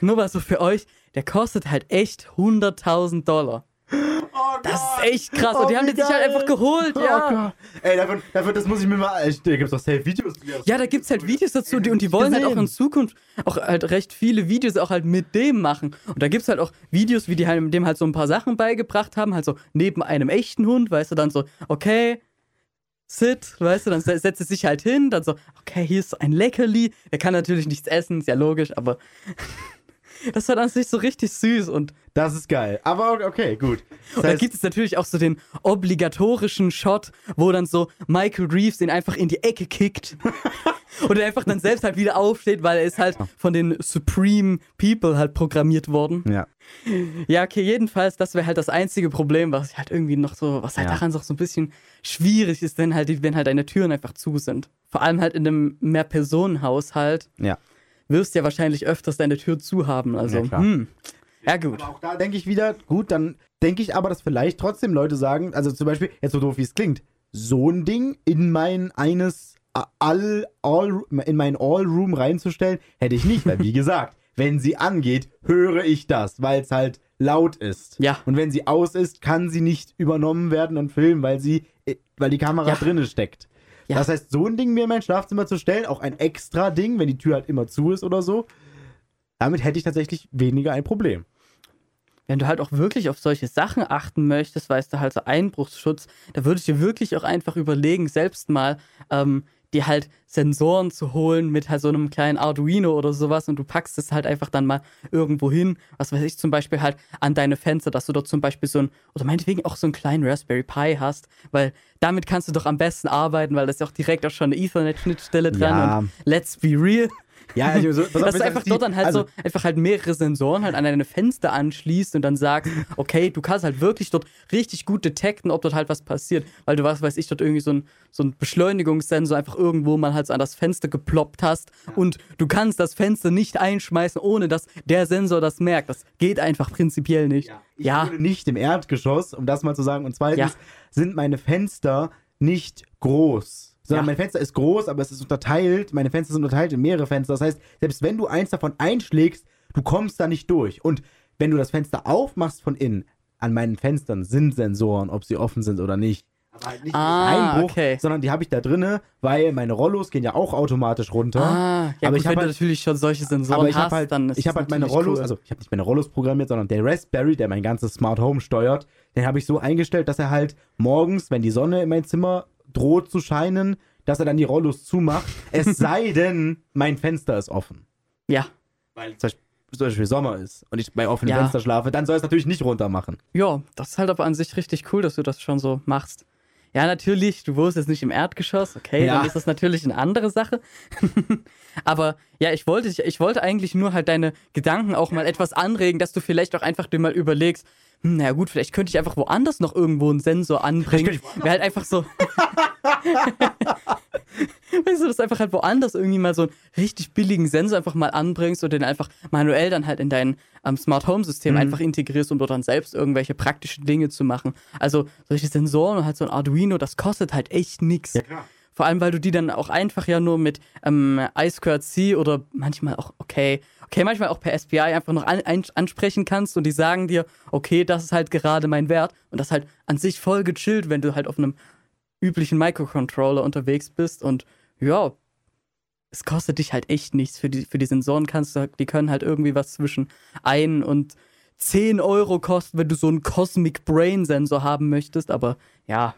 Nur mal so für euch, der kostet halt echt 100.000 Dollar. Oh Das ist echt krass. Und die Oh, haben den sich halt einfach geholt, Oh ja. Gott. Ey, dafür, dafür, das muss ich mir mal. Da gibt es doch safe Videos. Ja, da gibt's halt Videos dazu die, und die wollen halt auch in. Zukunft auch halt recht viele Videos auch halt mit dem machen. Und da gibt's halt auch Videos, wie die halt dem halt so ein paar Sachen beigebracht haben, halt so neben einem echten Hund, weißt du, dann so, okay, sit, weißt du, dann se- setzt es sich halt hin, dann so, okay, hier ist ein Leckerli. Der kann natürlich nichts essen, ist ja logisch, aber das war an sich so richtig süß und Das ist geil. Aber okay, gut. Das und da heißt, gibt es natürlich auch so den obligatorischen Shot, wo dann so Michael Reeves den einfach in die Ecke kickt. *laughs* und er einfach dann selbst halt wieder aufsteht, weil er ist halt von den Supreme People halt programmiert worden. ja. Ja, okay, jedenfalls, das wäre halt das einzige Problem, was halt irgendwie noch so, was halt Ja. daran so so ein bisschen schwierig ist, wenn halt, die- wenn halt deine Türen einfach zu sind. Vor allem halt in einem Mehrpersonenhaushalt Ja. Wirst du ja wahrscheinlich öfters deine Tür zu haben. Also, Ja, hm. Ja, gut. Aber auch da denke ich wieder, gut, dann denke ich aber, dass vielleicht trotzdem Leute sagen, also zum Beispiel, jetzt so doof wie es klingt, so ein Ding in mein eines All, all, in mein All-Room reinzustellen, hätte ich nicht, weil wie *laughs* gesagt, wenn sie angeht, höre ich das, weil es halt laut ist. Ja. Und wenn sie aus ist, kann sie nicht übernommen werden und filmen, weil sie, äh, weil die Kamera Ja. drinne steckt. Ja. Das heißt, so ein Ding mir in mein Schlafzimmer zu stellen, auch ein extra Ding, wenn die Tür halt immer zu ist oder so, damit hätte ich tatsächlich weniger ein Problem. wenn du halt auch wirklich auf solche Sachen achten möchtest, weißt du, halt so Einbruchsschutz, da würde ich dir wirklich auch einfach überlegen, selbst mal ähm, dir halt Sensoren zu holen mit halt so einem kleinen Arduino oder sowas und du packst es halt einfach dann mal irgendwo hin, was weiß ich, zum Beispiel halt an deine Fenster, dass du dort zum Beispiel so ein, oder meinetwegen auch so einen kleinen Raspberry Pi hast, weil damit kannst du doch am besten arbeiten, weil das ist ja auch direkt auch schon eine Ethernet-Schnittstelle dran Ja. und let's be real. Ja, also so, Dass du einfach dort dann halt also, so einfach halt mehrere Sensoren halt an deine Fenster anschließt und dann sagst, *laughs* okay, du kannst halt wirklich dort richtig gut detekten, ob dort halt was passiert, weil du was weiß ich, dort irgendwie so ein, so ein Beschleunigungssensor einfach irgendwo mal halt so an das Fenster geploppt hast und du kannst das Fenster nicht einschmeißen, ohne dass der Sensor das merkt. Das geht einfach prinzipiell nicht. Ich Ja, nicht im Erdgeschoss, um das mal zu sagen. Und zweitens Ja. sind meine Fenster nicht groß. Sondern Ja. mein Fenster ist groß, aber es ist unterteilt. Meine Fenster sind unterteilt in mehrere Fenster. Das heißt, selbst wenn du eins davon einschlägst, du kommst da nicht durch. Und wenn du das Fenster aufmachst von innen, an meinen Fenstern sind Sensoren, ob sie offen sind oder nicht. Aber halt nicht Ah, Einbruch, okay. sondern die habe ich da drinne, weil meine Rollos gehen ja auch automatisch runter. Ah, ja, aber gut, ich habe halt, natürlich schon solche Sensoren aber ich hast, habe halt, dann ist ich habe halt meine Rollos, cool. also ich habe nicht meine Rollos programmiert, sondern der Raspberry, der mein ganzes Smart Home steuert, den habe ich so eingestellt, dass er halt morgens, wenn die Sonne in mein Zimmer droht zu scheinen, dass er dann die Rollos zumacht. Es *laughs* sei denn, mein Fenster ist offen. ja. Weil zum Beispiel, zum Beispiel Sommer ist und ich bei offenem Ja. Fenster schlafe, dann soll es natürlich nicht runter machen. Ja, das ist halt aber an sich richtig cool, dass du das schon so machst. Ja, natürlich, du wohnst jetzt nicht im Erdgeschoss, okay, Ja. dann ist das natürlich eine andere Sache. *laughs* aber ja, ich wollte, ich, ich wollte eigentlich nur halt deine Gedanken auch mal etwas anregen, dass du vielleicht auch einfach dir mal überlegst, hm, na gut, vielleicht könnte ich einfach woanders noch irgendwo einen Sensor anbringen. Wäre halt einfach so. *laughs* weißt du, dass du einfach halt woanders irgendwie mal so einen richtig billigen Sensor einfach mal anbringst oder den einfach manuell dann halt in dein ähm, Smart Home System einfach integrierst, um dort dann selbst irgendwelche praktischen Dinge zu machen. Also solche Sensoren und halt so ein Arduino, das kostet halt echt nix. Vor allem, weil du die dann auch einfach ja nur mit ähm, I2C oder manchmal auch, okay, okay, manchmal auch per SPI einfach noch an, ein, ansprechen kannst und die sagen dir, okay, das ist halt gerade mein Wert. Und das ist halt an sich voll gechillt, wenn du halt auf einem üblichen Microcontroller unterwegs bist und ja, es kostet dich halt echt nichts. Für die, für die Sensoren kannst du, die können halt irgendwie was zwischen 1 und 10 Euro kosten, wenn du so einen Cosmic Brain Sensor haben möchtest, aber ja,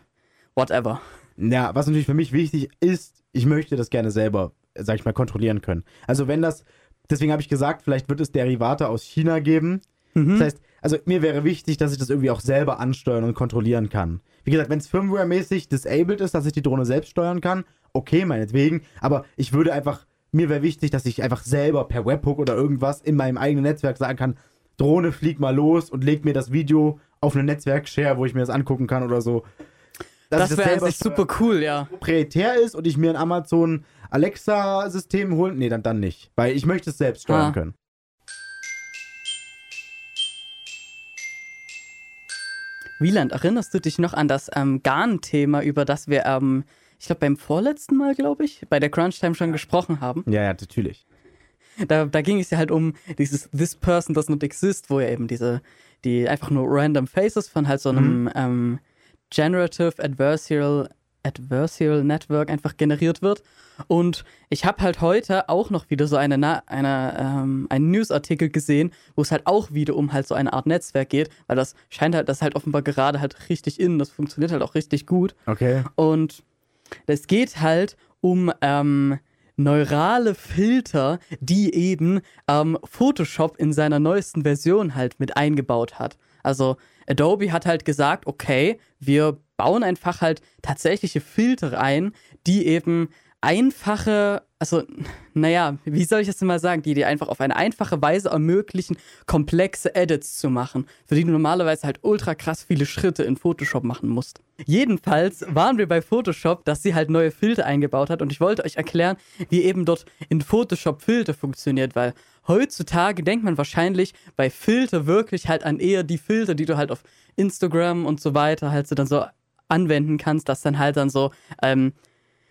whatever. Ja, was natürlich für mich wichtig ist, ich möchte das gerne selber, sag ich mal, kontrollieren können. Also wenn das, deswegen habe ich gesagt, vielleicht wird es Derivate aus China geben. Mhm. Das heißt, also mir wäre wichtig, dass ich das irgendwie auch selber ansteuern und kontrollieren kann. Wie gesagt, wenn es firmware-mäßig disabled ist, dass ich die Drohne selbst steuern kann, okay, meinetwegen. Aber ich würde einfach, mir wäre wichtig, dass ich einfach selber per Webhook oder irgendwas in meinem eigenen Netzwerk sagen kann, Drohne, flieg mal los und leg mir das Video auf eine Netzwerk-Share, wo ich mir das angucken kann oder so. Dass Das wäre echt super cool, ja. proprietär ist und ich mir ein Amazon Alexa-System holen, nee, dann, dann nicht. Weil ich möchte es selbst steuern Ah. können. Wieland, erinnerst du dich noch an das ähm, Garn-Thema, über das wir, ähm, ich glaube, beim vorletzten Mal, glaube ich, bei der Crunch Time schon gesprochen haben? Ja, ja, natürlich. Da, da ging es ja halt um dieses This Person Does Not Exist, wo ja eben diese, die einfach nur random Faces von halt so einem ähm, Generative Adversarial, Adversarial Network einfach generiert wird. Und ich habe halt heute auch noch wieder so eine, Na- eine, ähm, einen Newsartikel gesehen, wo es halt auch wieder um halt so eine Art Netzwerk geht, weil das scheint halt, das halt offenbar gerade halt richtig in, das funktioniert halt auch richtig gut. Okay. Und es geht halt um ähm, neurale Filter, die eben ähm, Photoshop in seiner neuesten Version halt mit eingebaut hat. Also Adobe hat halt gesagt, okay, wir bauen einfach halt tatsächliche Filter ein, die eben einfache, also naja, wie soll ich das denn mal sagen, die dir einfach auf eine einfache Weise ermöglichen, komplexe Edits zu machen, für die du normalerweise halt ultra krass viele Schritte in Photoshop machen musst. Jedenfalls waren wir bei Photoshop, dass sie halt neue Filter eingebaut hat und ich wollte euch erklären, wie eben dort in Photoshop Filter funktioniert, weil heutzutage denkt man wahrscheinlich bei Filter wirklich halt an eher die Filter, die du halt auf Instagram und so weiter halt so dann so anwenden kannst, dass dann halt dann so, ähm,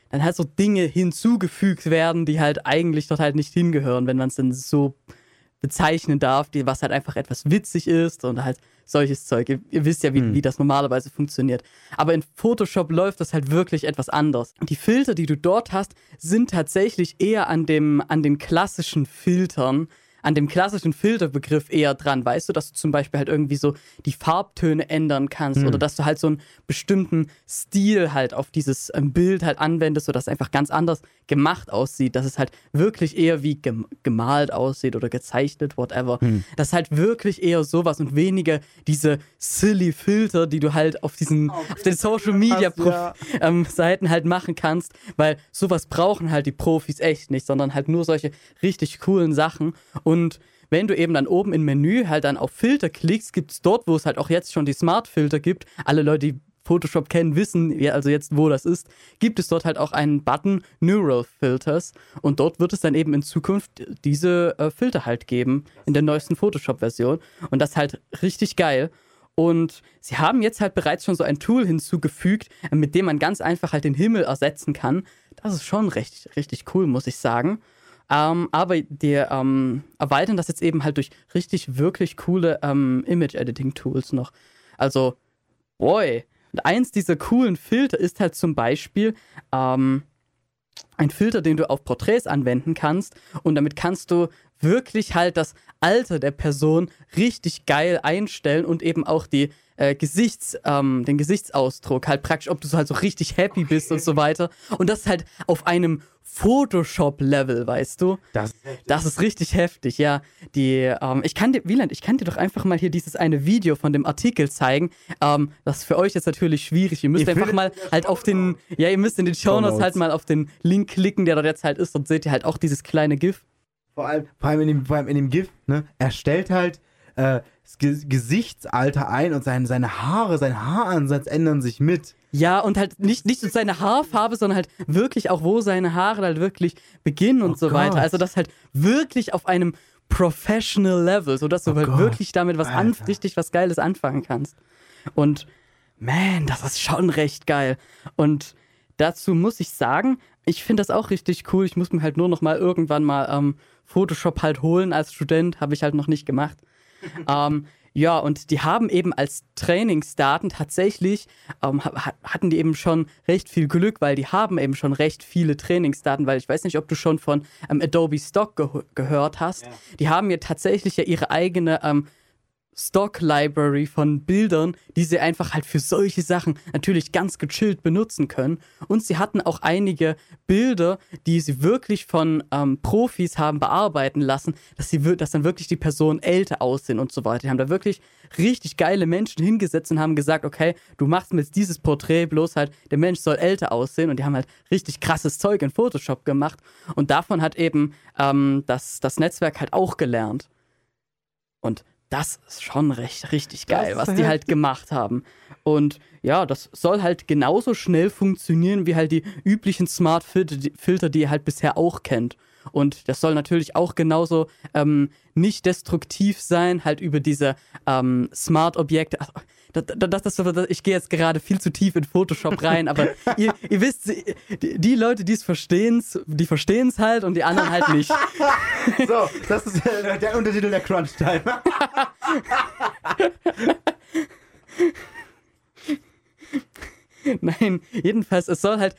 dann halt so Dinge hinzugefügt werden, die halt eigentlich dort halt nicht hingehören, wenn man es denn so bezeichnen darf, die, was halt einfach etwas witzig ist und halt solches Zeug. Ihr, ihr wisst ja, wie, Hm. wie das normalerweise funktioniert. Aber in Photoshop läuft das halt wirklich etwas anders. Die Filter, die du dort hast, sind tatsächlich eher an, dem, an den klassischen Filtern, an dem klassischen Filterbegriff eher dran. Weißt du, dass du zum Beispiel halt irgendwie so die Farbtöne ändern kannst Hm. oder dass du halt so einen bestimmten Stil halt auf dieses ähm, Bild halt anwendest, sodass es einfach ganz anders gemacht aussieht, dass es halt wirklich eher wie gem gemalt aussieht oder gezeichnet, whatever. Das ist halt wirklich eher sowas und weniger diese silly Filter, die du halt auf diesen, auf den Social Media ja. ähm, Seiten halt machen kannst, weil sowas brauchen halt die Profis echt nicht, sondern halt nur solche richtig coolen Sachen. Und wenn du eben dann oben im Menü halt dann auf Filter klickst, gibt es dort, wo es halt auch jetzt schon die Smart-Filter gibt, alle Leute, die Photoshop kennen, wissen ja also jetzt, wo das ist, gibt es dort halt auch einen Button Neural Filters und dort wird es dann eben in Zukunft diese äh, Filter halt geben in der neuesten Photoshop-Version und das ist halt richtig geil. Und sie haben jetzt halt bereits schon so ein Tool hinzugefügt, mit dem man ganz einfach halt den Himmel ersetzen kann. Das ist schon recht, richtig cool, muss ich sagen. Ähm, aber die ähm, erweitern das jetzt eben halt durch richtig, wirklich coole ähm, Image-Editing-Tools noch. Also, boy. Und eins dieser coolen Filter ist halt zum Beispiel ähm, ein Filter, den du auf Porträts anwenden kannst. Und damit kannst du wirklich halt das Alter der Person richtig geil einstellen und eben auch die äh, Gesichts, ähm, den Gesichtsausdruck halt praktisch, ob du so halt so richtig happy bist und so weiter. Und das halt auf einem Photoshop-Level, weißt du? Das, Das ist richtig heftig, ja. Die, ähm, ich kann dir, Wieland, ich kann dir doch einfach mal hier dieses eine Video von dem Artikel zeigen. Ähm, das ist für euch jetzt natürlich schwierig. Ihr müsst Ihr einfach mal halt auf den, ja, ihr müsst in den Shownotes halt mal auf den Link klicken, der dort jetzt halt ist. Dort seht ihr halt auch dieses kleine GIF. Vor, allem, vor, allem in dem, vor allem in dem GIF, ne? Er stellt halt äh, das Ge Gesichtsalter ein und sein, seine Haare, sein Haaransatz ändern sich mit. Ja, und halt nicht, nicht nur seine Haarfarbe, sondern halt wirklich auch, wo seine Haare halt wirklich beginnen und Oh so weiter. Gott. Also das halt wirklich auf einem Professional Level, sodass du Oh halt Gott, wirklich damit was an, richtig was Geiles anfangen kannst. Und man, das ist schon recht geil. Und dazu muss ich sagen, ich finde das auch richtig cool. Ich muss mir halt nur noch mal irgendwann mal ähm, Photoshop halt holen als Student, habe ich halt noch nicht gemacht. *laughs* ähm, ja, und die haben eben als Trainingsdaten tatsächlich, ähm, ha- hatten die eben schon recht viel Glück, weil die haben eben schon recht viele Trainingsdaten, weil ich weiß nicht, ob du schon von ähm, Adobe Stock ge gehört hast. Die haben ja tatsächlich ja ihre eigene ähm, Stock-Library von Bildern, die sie einfach halt für solche Sachen natürlich ganz gechillt benutzen können. Und sie hatten auch einige Bilder, die sie wirklich von ähm, Profis haben bearbeiten lassen, dass, sie, dass dann wirklich die Personen älter aussehen und so weiter. Die haben da wirklich richtig geile Menschen hingesetzt und haben gesagt, okay, du machst mir jetzt dieses Porträt, bloß halt, der Mensch soll älter aussehen. Und die haben halt richtig krasses Zeug in Photoshop gemacht. Und davon hat eben ähm, das, das Netzwerk halt auch gelernt. Und das ist schon recht richtig Das geil, ist was die halt gemacht haben. Und ja, das soll halt genauso schnell funktionieren wie halt die üblichen Smart Filter, die, Filter, die ihr halt bisher auch kennt. Und das soll natürlich auch genauso ähm, nicht destruktiv sein, halt über diese ähm, Smart-Objekte. Das, das, das, ich gehe jetzt gerade viel zu tief in Photoshop rein, aber *laughs* ihr, ihr wisst, die, die Leute, die es verstehen, die verstehen es halt und die anderen halt nicht. *laughs* So, das ist äh, der Untertitel der Crunch-Time. *laughs* Nein, jedenfalls, es soll halt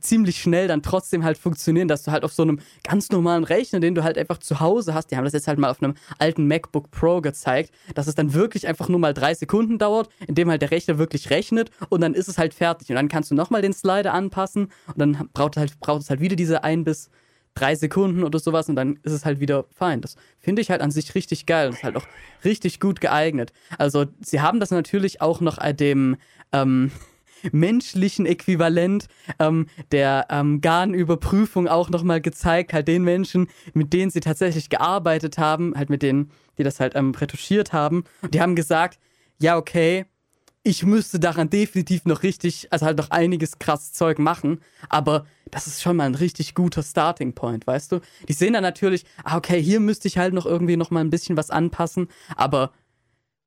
ziemlich schnell dann trotzdem halt funktionieren, dass du halt auf so einem ganz normalen Rechner, den du halt einfach zu Hause hast, die haben das jetzt halt mal auf einem alten MacBook Pro gezeigt, dass es dann wirklich einfach nur mal drei Sekunden dauert, indem halt der Rechner wirklich rechnet und dann ist es halt fertig. Und dann kannst du nochmal den Slider anpassen und dann braucht, halt, braucht es halt wieder diese ein bis drei Sekunden oder sowas und dann ist es halt wieder fein. Das finde ich halt an sich richtig geil und ist halt auch richtig gut geeignet. Also sie haben das natürlich auch noch äh, dem ähm, menschlichen Äquivalent ähm, der ähm, GAN-Überprüfung auch nochmal gezeigt, halt den Menschen, mit denen sie tatsächlich gearbeitet haben, halt mit denen, die das halt ähm, retuschiert haben. Und die haben gesagt, ja, okay, ich müsste daran definitiv noch richtig, also halt noch einiges krass Zeug machen, aber das ist schon mal ein richtig guter Starting Point, weißt du? Die sehen dann natürlich, ah, okay, hier müsste ich halt noch irgendwie noch mal ein bisschen was anpassen, aber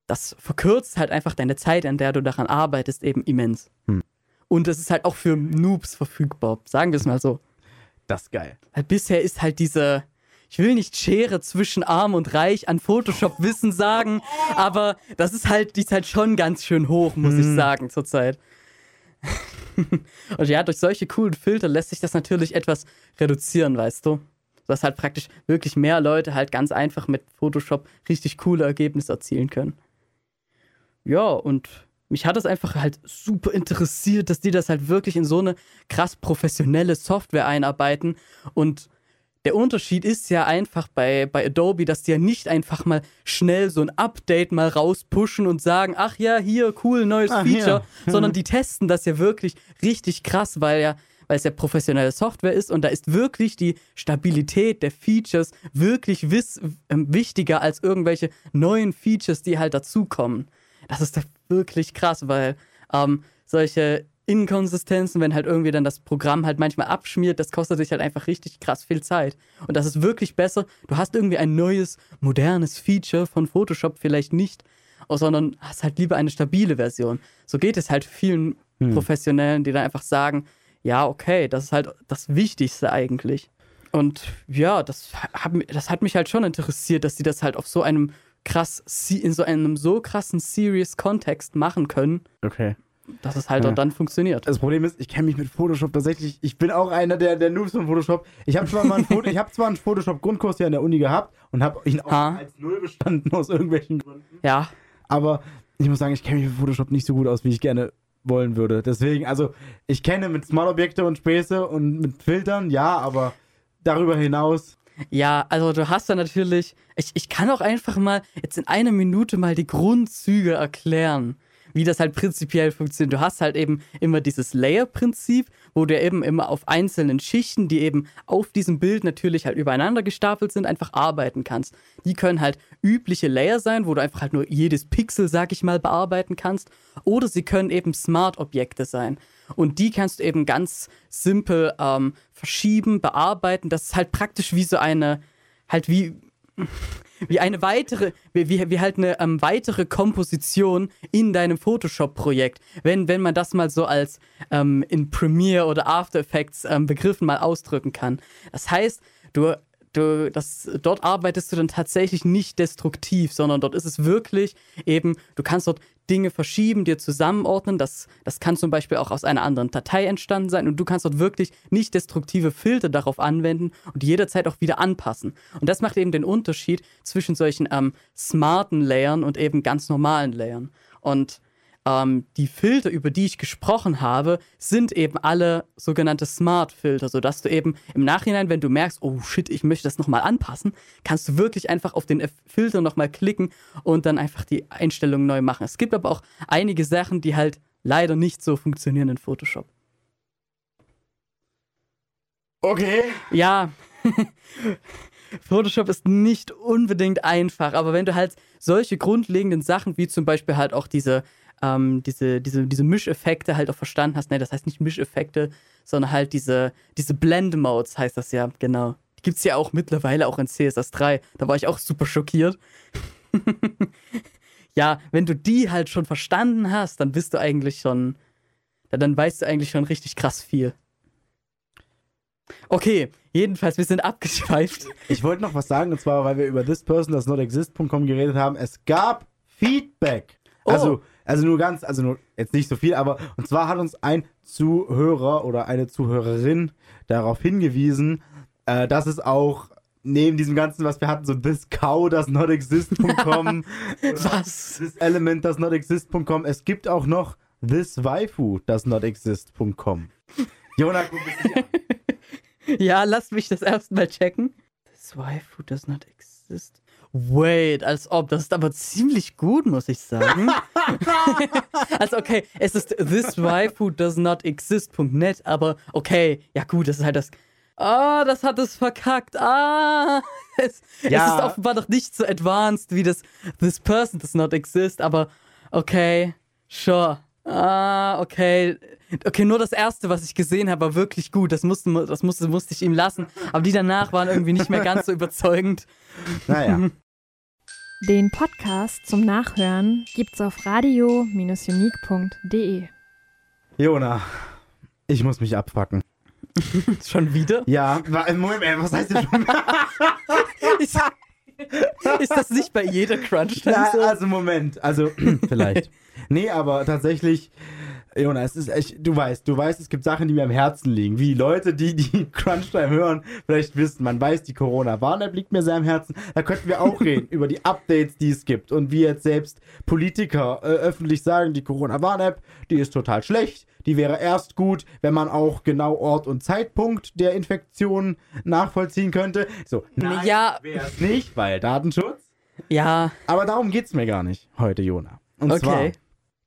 das verkürzt halt einfach deine Zeit, an der du daran arbeitest, eben immens. Hm. Und es ist halt auch für Noobs verfügbar, sagen wir es mal so. Das ist geil. Weil bisher ist halt diese, ich will nicht Schere zwischen arm und reich an Photoshop-Wissen sagen, aber das ist halt, die ist halt schon ganz schön hoch, muss ich Hm. sagen, zurzeit. *laughs* und ja, durch solche coolen Filter lässt sich das natürlich etwas reduzieren, weißt du? Dass halt praktisch wirklich mehr Leute halt ganz einfach mit Photoshop richtig coole Ergebnisse erzielen können. Ja, und mich hat es einfach halt super interessiert, dass die das halt wirklich in so eine krass professionelle Software einarbeiten. Und der Unterschied ist ja einfach bei, bei Adobe, dass die ja nicht einfach mal schnell so ein Update mal rauspushen und sagen, ach ja, hier, cool, neues Ah, Feature, hier. *laughs* sondern die testen das ja wirklich richtig krass, weil ja weil es ja professionelle Software ist und da ist wirklich die Stabilität der Features wirklich wiss, ähm, wichtiger als irgendwelche neuen Features, die halt dazukommen. Das ist doch wirklich krass, weil ähm, solche Inkonsistenzen, wenn halt irgendwie dann das Programm halt manchmal abschmiert, das kostet dich halt einfach richtig krass viel Zeit. Und das ist wirklich besser. Du hast irgendwie ein neues, modernes Feature von Photoshop vielleicht nicht, sondern hast halt lieber eine stabile Version. So geht es halt vielen Professionellen, die dann einfach sagen, ja, okay, das ist halt das Wichtigste eigentlich. Und ja, das mi- das hat mich halt schon interessiert, dass sie das halt auf so einem krass, in so einem so krassen Serious-Kontext machen können, Okay. dass es halt Ja. auch dann funktioniert. Das Problem ist, ich kenne mich mit Photoshop tatsächlich. Ich bin auch einer der, der Noobs von Photoshop. Ich habe zwar mal einen, Foto- ich hab zwar einen Photoshop-Grundkurs hier an der Uni gehabt und habe ihn auch Ha. als Null bestanden aus irgendwelchen Gründen. Ja, Aber ich muss sagen, ich kenne mich mit Photoshop nicht so gut aus, wie ich gerne wollen würde. Deswegen, also ich kenne mit Smart-Objekte und Späße und mit Filtern, ja, aber darüber hinaus. Ja, also du hast da natürlich, ich, ich kann auch einfach mal jetzt in einer Minute mal die Grundzüge erklären, wie das halt prinzipiell funktioniert. Du hast halt eben immer dieses Layer-Prinzip, wo du eben immer auf einzelnen Schichten, die eben auf diesem Bild natürlich halt übereinander gestapelt sind, einfach arbeiten kannst. Die können halt übliche Layer sein, wo du einfach halt nur jedes Pixel, sag ich mal, bearbeiten kannst. Oder sie können eben Smart-Objekte sein. Und die kannst du eben ganz simpel ähm, verschieben, bearbeiten. Das ist halt praktisch wie so eine, halt wie, *laughs* wie eine weitere, wie, wie, halt eine ähm, weitere Komposition in deinem Photoshop-Projekt. Wenn, wenn man das mal so als ähm, in Premiere oder After Effects ähm, Begriffen mal ausdrücken kann. Das heißt, du, du, das, dort arbeitest du dann tatsächlich nicht destruktiv, sondern dort ist es wirklich eben, du kannst dort Dinge verschieben, dir zusammenordnen. Das, das kann zum Beispiel auch aus einer anderen Datei entstanden sein und du kannst dort wirklich nicht destruktive Filter darauf anwenden und jederzeit auch wieder anpassen. Und das macht eben den Unterschied zwischen solchen ähm, smarten Layern und eben ganz normalen Layern. Und ähm, die Filter, über die ich gesprochen habe, sind eben alle sogenannte Smart-Filter, sodass du eben im Nachhinein, wenn du merkst, oh shit, ich möchte das nochmal anpassen, kannst du wirklich einfach auf den F- Filter nochmal klicken und dann einfach die Einstellungen neu machen. Es gibt aber auch einige Sachen, die halt leider nicht so funktionieren in Photoshop. Okay. Ja, *laughs* Photoshop ist nicht unbedingt einfach, aber wenn du halt solche grundlegenden Sachen wie zum Beispiel halt auch diese, ähm, diese, diese, diese Mischeffekte halt auch verstanden hast, ne, das heißt nicht Mischeffekte, sondern halt diese, diese Blend-Modes heißt das ja, genau. Die gibt es ja auch mittlerweile auch in CSS3. Da war ich auch super schockiert. *laughs* ja, wenn du die halt schon verstanden hast, dann bist du eigentlich schon, dann, weißt du eigentlich schon richtig krass viel. Okay, jedenfalls, wir sind abgeschweift. Ich wollte noch was sagen, und zwar, weil wir über thispersondoesnotexist.com geredet haben. Es gab Feedback. Oh. Also, also nur ganz, also nur jetzt nicht so viel, aber und zwar hat uns ein Zuhörer oder eine Zuhörerin darauf hingewiesen, äh, dass es auch neben diesem ganzen, was wir hatten, so this cow does not exist.com, *laughs* Was? this element does not exist.com, es gibt auch noch this waifu does not exist.com. Jonah, guck dich an. *laughs* Ja, lass mich das erstmal checken. This waifu does not exist. Wait, als ob. Das ist aber ziemlich gut, muss ich sagen. *laughs* also, okay, es ist this waifu does not exist.net, aber okay, ja gut, das ist halt das. Ah, das hat es verkackt. Ah, *laughs* es, Ja. es ist offenbar noch nicht so advanced wie das this person does not exist, aber okay, sure. Ah, okay. Okay, nur das erste, was ich gesehen habe, war wirklich gut. Das musste, das musste, musste ich ihm lassen. Aber die danach waren irgendwie nicht mehr ganz so *laughs* überzeugend. Naja. Den Podcast zum Nachhören gibt's auf radio-unique.de. Jona, ich muss mich abfacken. *laughs* Schon wieder? Ja, Moment, ey, was heißt denn schon? *laughs* Ist, ist das nicht bei jeder Crunch-Time Na, so? also Moment, also *clears throat* vielleicht. *laughs* Nee, aber tatsächlich, Jona, es ist echt, du weißt, du weißt, es gibt Sachen, die mir am Herzen liegen. Wie Leute, die die *laughs* Crunch-Time hören, vielleicht wissen, man weiß, die Corona-Warn-App liegt mir sehr am Herzen. Da könnten wir auch reden *laughs* über die Updates, die es gibt. Und wie jetzt selbst Politiker äh, öffentlich sagen, die Corona-Warn-App, die ist total schlecht. Die wäre erst gut, wenn man auch genau Ort und Zeitpunkt der Infektion nachvollziehen könnte. So, nein, Ja. wäre es nicht, weil Datenschutz. Ja, Aber darum geht's mir gar nicht heute, Jona. Und Okay. zwar,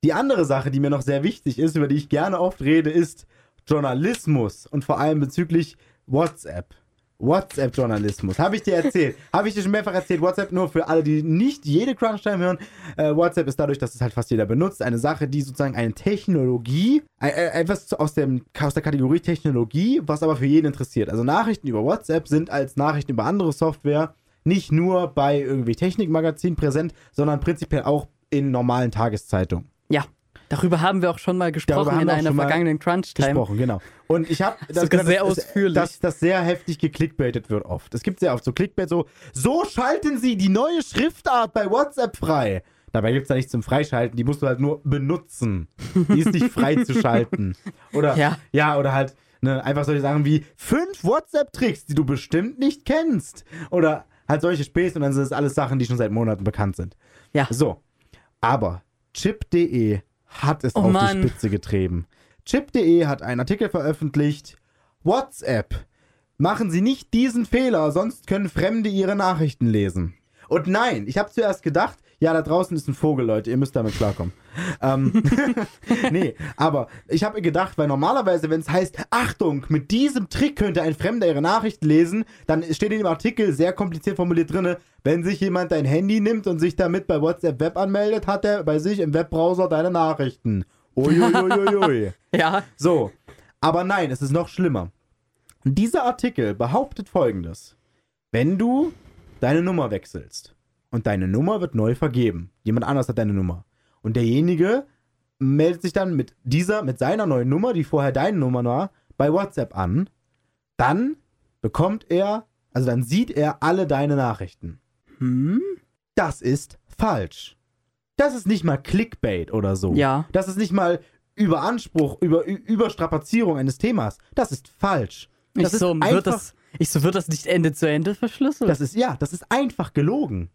die andere Sache, die mir noch sehr wichtig ist, über die ich gerne oft rede, ist Journalismus und vor allem bezüglich WhatsApp. WhatsApp-Journalismus. Habe ich dir erzählt. *laughs* Habe ich dir schon mehrfach erzählt. WhatsApp nur für alle, die nicht jede Crunch-Time hören. Äh, WhatsApp ist dadurch, dass es halt fast jeder benutzt, eine Sache, die sozusagen eine Technologie, äh, etwas aus, dem, aus der Kategorie Technologie, was aber für jeden interessiert. Also Nachrichten über WhatsApp sind als Nachrichten über andere Software nicht nur bei irgendwie Technikmagazinen präsent, sondern prinzipiell auch in normalen Tageszeitungen. Darüber haben wir auch schon mal gesprochen in einer vergangenen Crunch-Time. Gesprochen, genau. Und ich habe *laughs* Sogar sehr ausführlich. dass das sehr heftig geklickbaitet wird oft. Es gibt sehr oft so Clickbait, so, so schalten Sie die neue Schriftart bei WhatsApp frei. Dabei gibt es da nichts zum Freischalten, die musst du halt nur benutzen. Die ist nicht frei zu schalten. Oder, Ja. ja, oder halt ne, einfach solche Sachen wie fünf WhatsApp-Tricks, die du bestimmt nicht kennst. Oder halt solche Späße und dann sind das alles Sachen, die schon seit Monaten bekannt sind. Ja. So, aber chip.de hat es Oh auf Mann. die Spitze getrieben. Chip.de hat einen Artikel veröffentlicht. WhatsApp. Machen Sie nicht diesen Fehler, sonst können Fremde Ihre Nachrichten lesen. Und nein, ich habe zuerst gedacht, ja, da draußen ist ein Vogel, Leute, ihr müsst damit klarkommen. ähm, *laughs* nee, aber ich habe gedacht, weil normalerweise, wenn es heißt, Achtung, mit diesem Trick könnte ein Fremder ihre Nachrichten lesen, dann steht in dem Artikel sehr kompliziert formuliert drinne, wenn sich jemand dein Handy nimmt und sich damit bei WhatsApp Web anmeldet, hat er bei sich im Webbrowser deine Nachrichten. Uiuiuiui. *laughs* Ja, So, aber nein, es ist noch schlimmer. Dieser Artikel behauptet folgendes. Wenn du deine Nummer wechselst und deine Nummer wird neu vergeben. Jemand anders hat deine Nummer. Und derjenige meldet sich dann mit dieser, mit seiner neuen Nummer, die vorher deine Nummer war, bei WhatsApp an. Dann bekommt er, also dann sieht er alle deine Nachrichten. Hm? Das ist falsch. Das ist nicht mal Clickbait oder so. Ja. Das ist nicht mal Überanspruch, über, Überstrapazierung eines Themas. Das ist falsch. Ich Das ist so, einfach, wird das, ich so, wird das nicht Ende zu Ende verschlüsselt? das ist, ja, das ist einfach gelogen.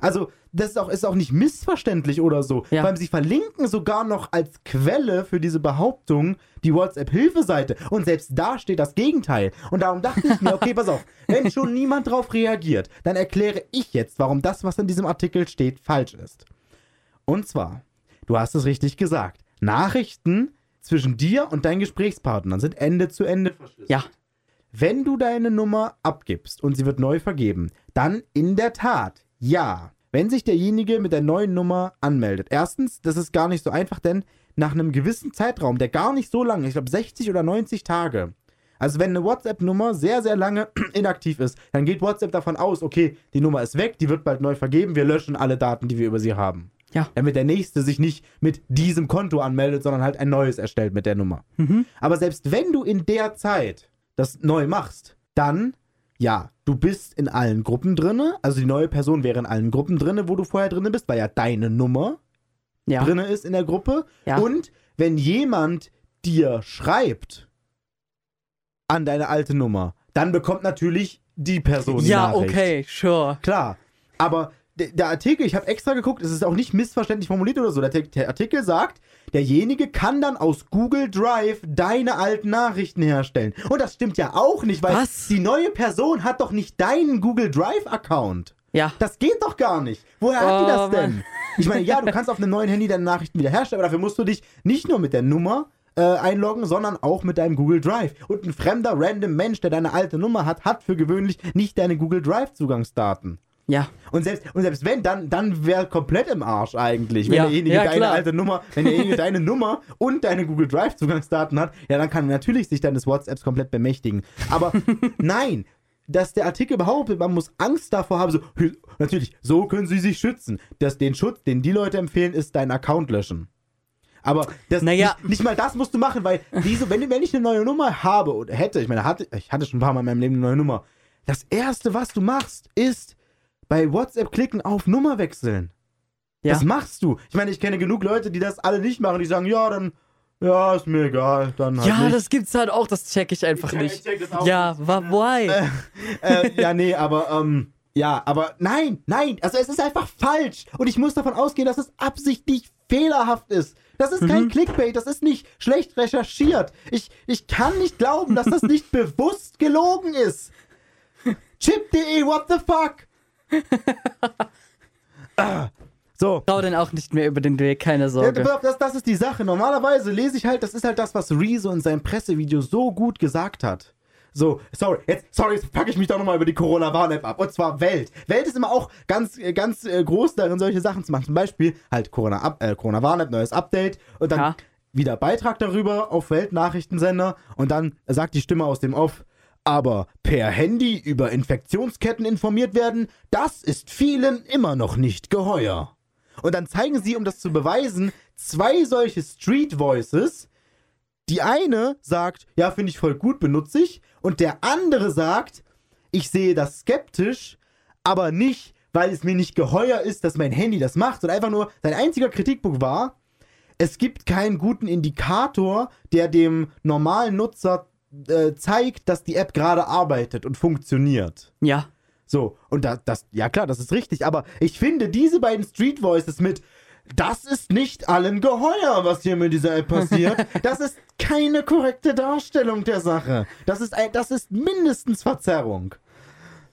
Also, das ist auch, ist auch nicht missverständlich oder so. Ja. Vor allem, sie verlinken sogar noch als Quelle für diese Behauptung die WhatsApp-Hilfeseite. Und selbst da steht das Gegenteil. Und darum dachte ich mir, okay, pass auf, wenn schon niemand drauf reagiert, dann erkläre ich jetzt, warum das, was in diesem Artikel steht, falsch ist. Und zwar, du hast es richtig gesagt, Nachrichten zwischen dir und deinen Gesprächspartnern sind Ende zu Ende verschlüsselt. ja. Wenn du deine Nummer abgibst und sie wird neu vergeben, dann in der Tat ja. Wenn sich derjenige mit der neuen Nummer anmeldet. Erstens, das ist gar nicht so einfach, denn nach einem gewissen Zeitraum, der gar nicht so lange, ich glaube 60 oder 90 Tage. Also wenn eine WhatsApp-Nummer sehr, sehr lange *clears throat* inaktiv ist, dann geht WhatsApp davon aus, okay, die Nummer ist weg, die wird bald neu vergeben, wir löschen alle Daten, die wir über sie haben. Ja. Damit der nächste sich nicht mit diesem Konto anmeldet, sondern halt ein neues erstellt mit der Nummer. Mhm. Aber selbst wenn du in der Zeit das neu machst, dann, ja, du bist in allen Gruppen drinne. Also die neue Person wäre in allen Gruppen drinne, wo du vorher drinne bist, weil ja deine Nummer Ja. drinne ist in der Gruppe. Ja. Und wenn jemand dir schreibt an deine alte Nummer, dann bekommt natürlich die Person die ja, Nachricht. okay, sure. Klar, aber der, Artikel, ich habe extra geguckt, es ist auch nicht missverständlich formuliert oder so. Der, der Artikel sagt, derjenige kann dann aus Google Drive deine alten Nachrichten herstellen. Und das stimmt ja auch nicht, weil Was? die neue Person hat doch nicht deinen Google Drive-Account. Ja. Das geht doch gar nicht. Woher hat die Oh, das denn? Mann. Ich meine, ja, du kannst auf einem neuen Handy deine Nachrichten wiederherstellen, aber dafür musst du dich nicht nur mit der Nummer äh, einloggen, sondern auch mit deinem Google Drive. Und ein fremder, random Mensch, der deine alte Nummer hat, hat für gewöhnlich nicht deine Google Drive-Zugangsdaten. Ja. Und selbst, und selbst wenn, dann, dann wäre komplett im Arsch eigentlich. Wenn Ja, derjenige ja, deine klar. alte Nummer, wenn derjenige deine Nummer und deine Google Drive Zugangsdaten hat, ja, dann kann er natürlich sich deines WhatsApps komplett bemächtigen. Aber *laughs* nein, dass der Artikel behauptet, man muss Angst davor haben, so, natürlich, so können sie sich schützen. Das, den Schutz, den die Leute empfehlen, ist deinen Account löschen. Aber das, Naja. nicht, nicht mal das musst du machen, weil diese, wenn, wenn ich eine neue Nummer habe oder hätte, ich meine, hatte, ich hatte schon ein paar Mal in meinem Leben eine neue Nummer. Das erste, was du machst, ist bei WhatsApp klicken auf Nummer wechseln. Ja. Das machst du. Ich meine, ich kenne genug Leute, die das alle nicht machen. Die sagen, ja, dann, ja, ist mir egal. Dann halt Ja, nicht. das gibt's halt auch, das check ich einfach Ich check- nicht. ich check das auch ja, wa why? äh, ja, nee, aber, ähm, ja, aber nein, nein, also es ist einfach falsch. Und ich muss davon ausgehen, dass es absichtlich fehlerhaft ist. Das ist Mhm. kein Clickbait, das ist nicht schlecht recherchiert. Ich, ich kann nicht glauben, dass das nicht *laughs* bewusst gelogen ist. Chip.de, what the fuck? Ah, *laughs* so, Trau denn auch nicht mehr über den Weg, keine ja, Sorge. das, das ist die Sache. Normalerweise lese ich halt, das ist halt das, was Rezo in seinem Pressevideo so gut gesagt hat. So, sorry, jetzt, sorry, jetzt packe ich mich doch nochmal über die Corona-Warn-App ab. Und zwar Welt. Welt ist immer auch ganz, äh, ganz äh, groß darin, solche Sachen zu machen. Zum Beispiel halt Corona- äh, Corona-Warn-App, neues Update und dann Ja. wieder Beitrag darüber auf Welt-Nachrichtensender und dann sagt die Stimme aus dem Off, aber per Handy über Infektionsketten informiert werden, das ist vielen immer noch nicht geheuer. Und dann zeigen sie, um das zu beweisen, zwei solche Street Voices. Die eine sagt, ja, finde ich voll gut, benutze ich. Und der andere sagt, ich sehe das skeptisch, aber nicht, weil es mir nicht geheuer ist, dass mein Handy das macht, sondern einfach nur, sein einziger Kritikpunkt war, es gibt keinen guten Indikator, der dem normalen Nutzer äh, zeigt, dass die App gerade arbeitet und funktioniert. Ja. So, und das, das, ja klar, das ist richtig, aber ich finde diese beiden Street Voices mit, das ist nicht allen geheuer, was hier mit dieser App passiert, *laughs* das ist keine korrekte Darstellung der Sache. Das ist, ein, das ist mindestens Verzerrung.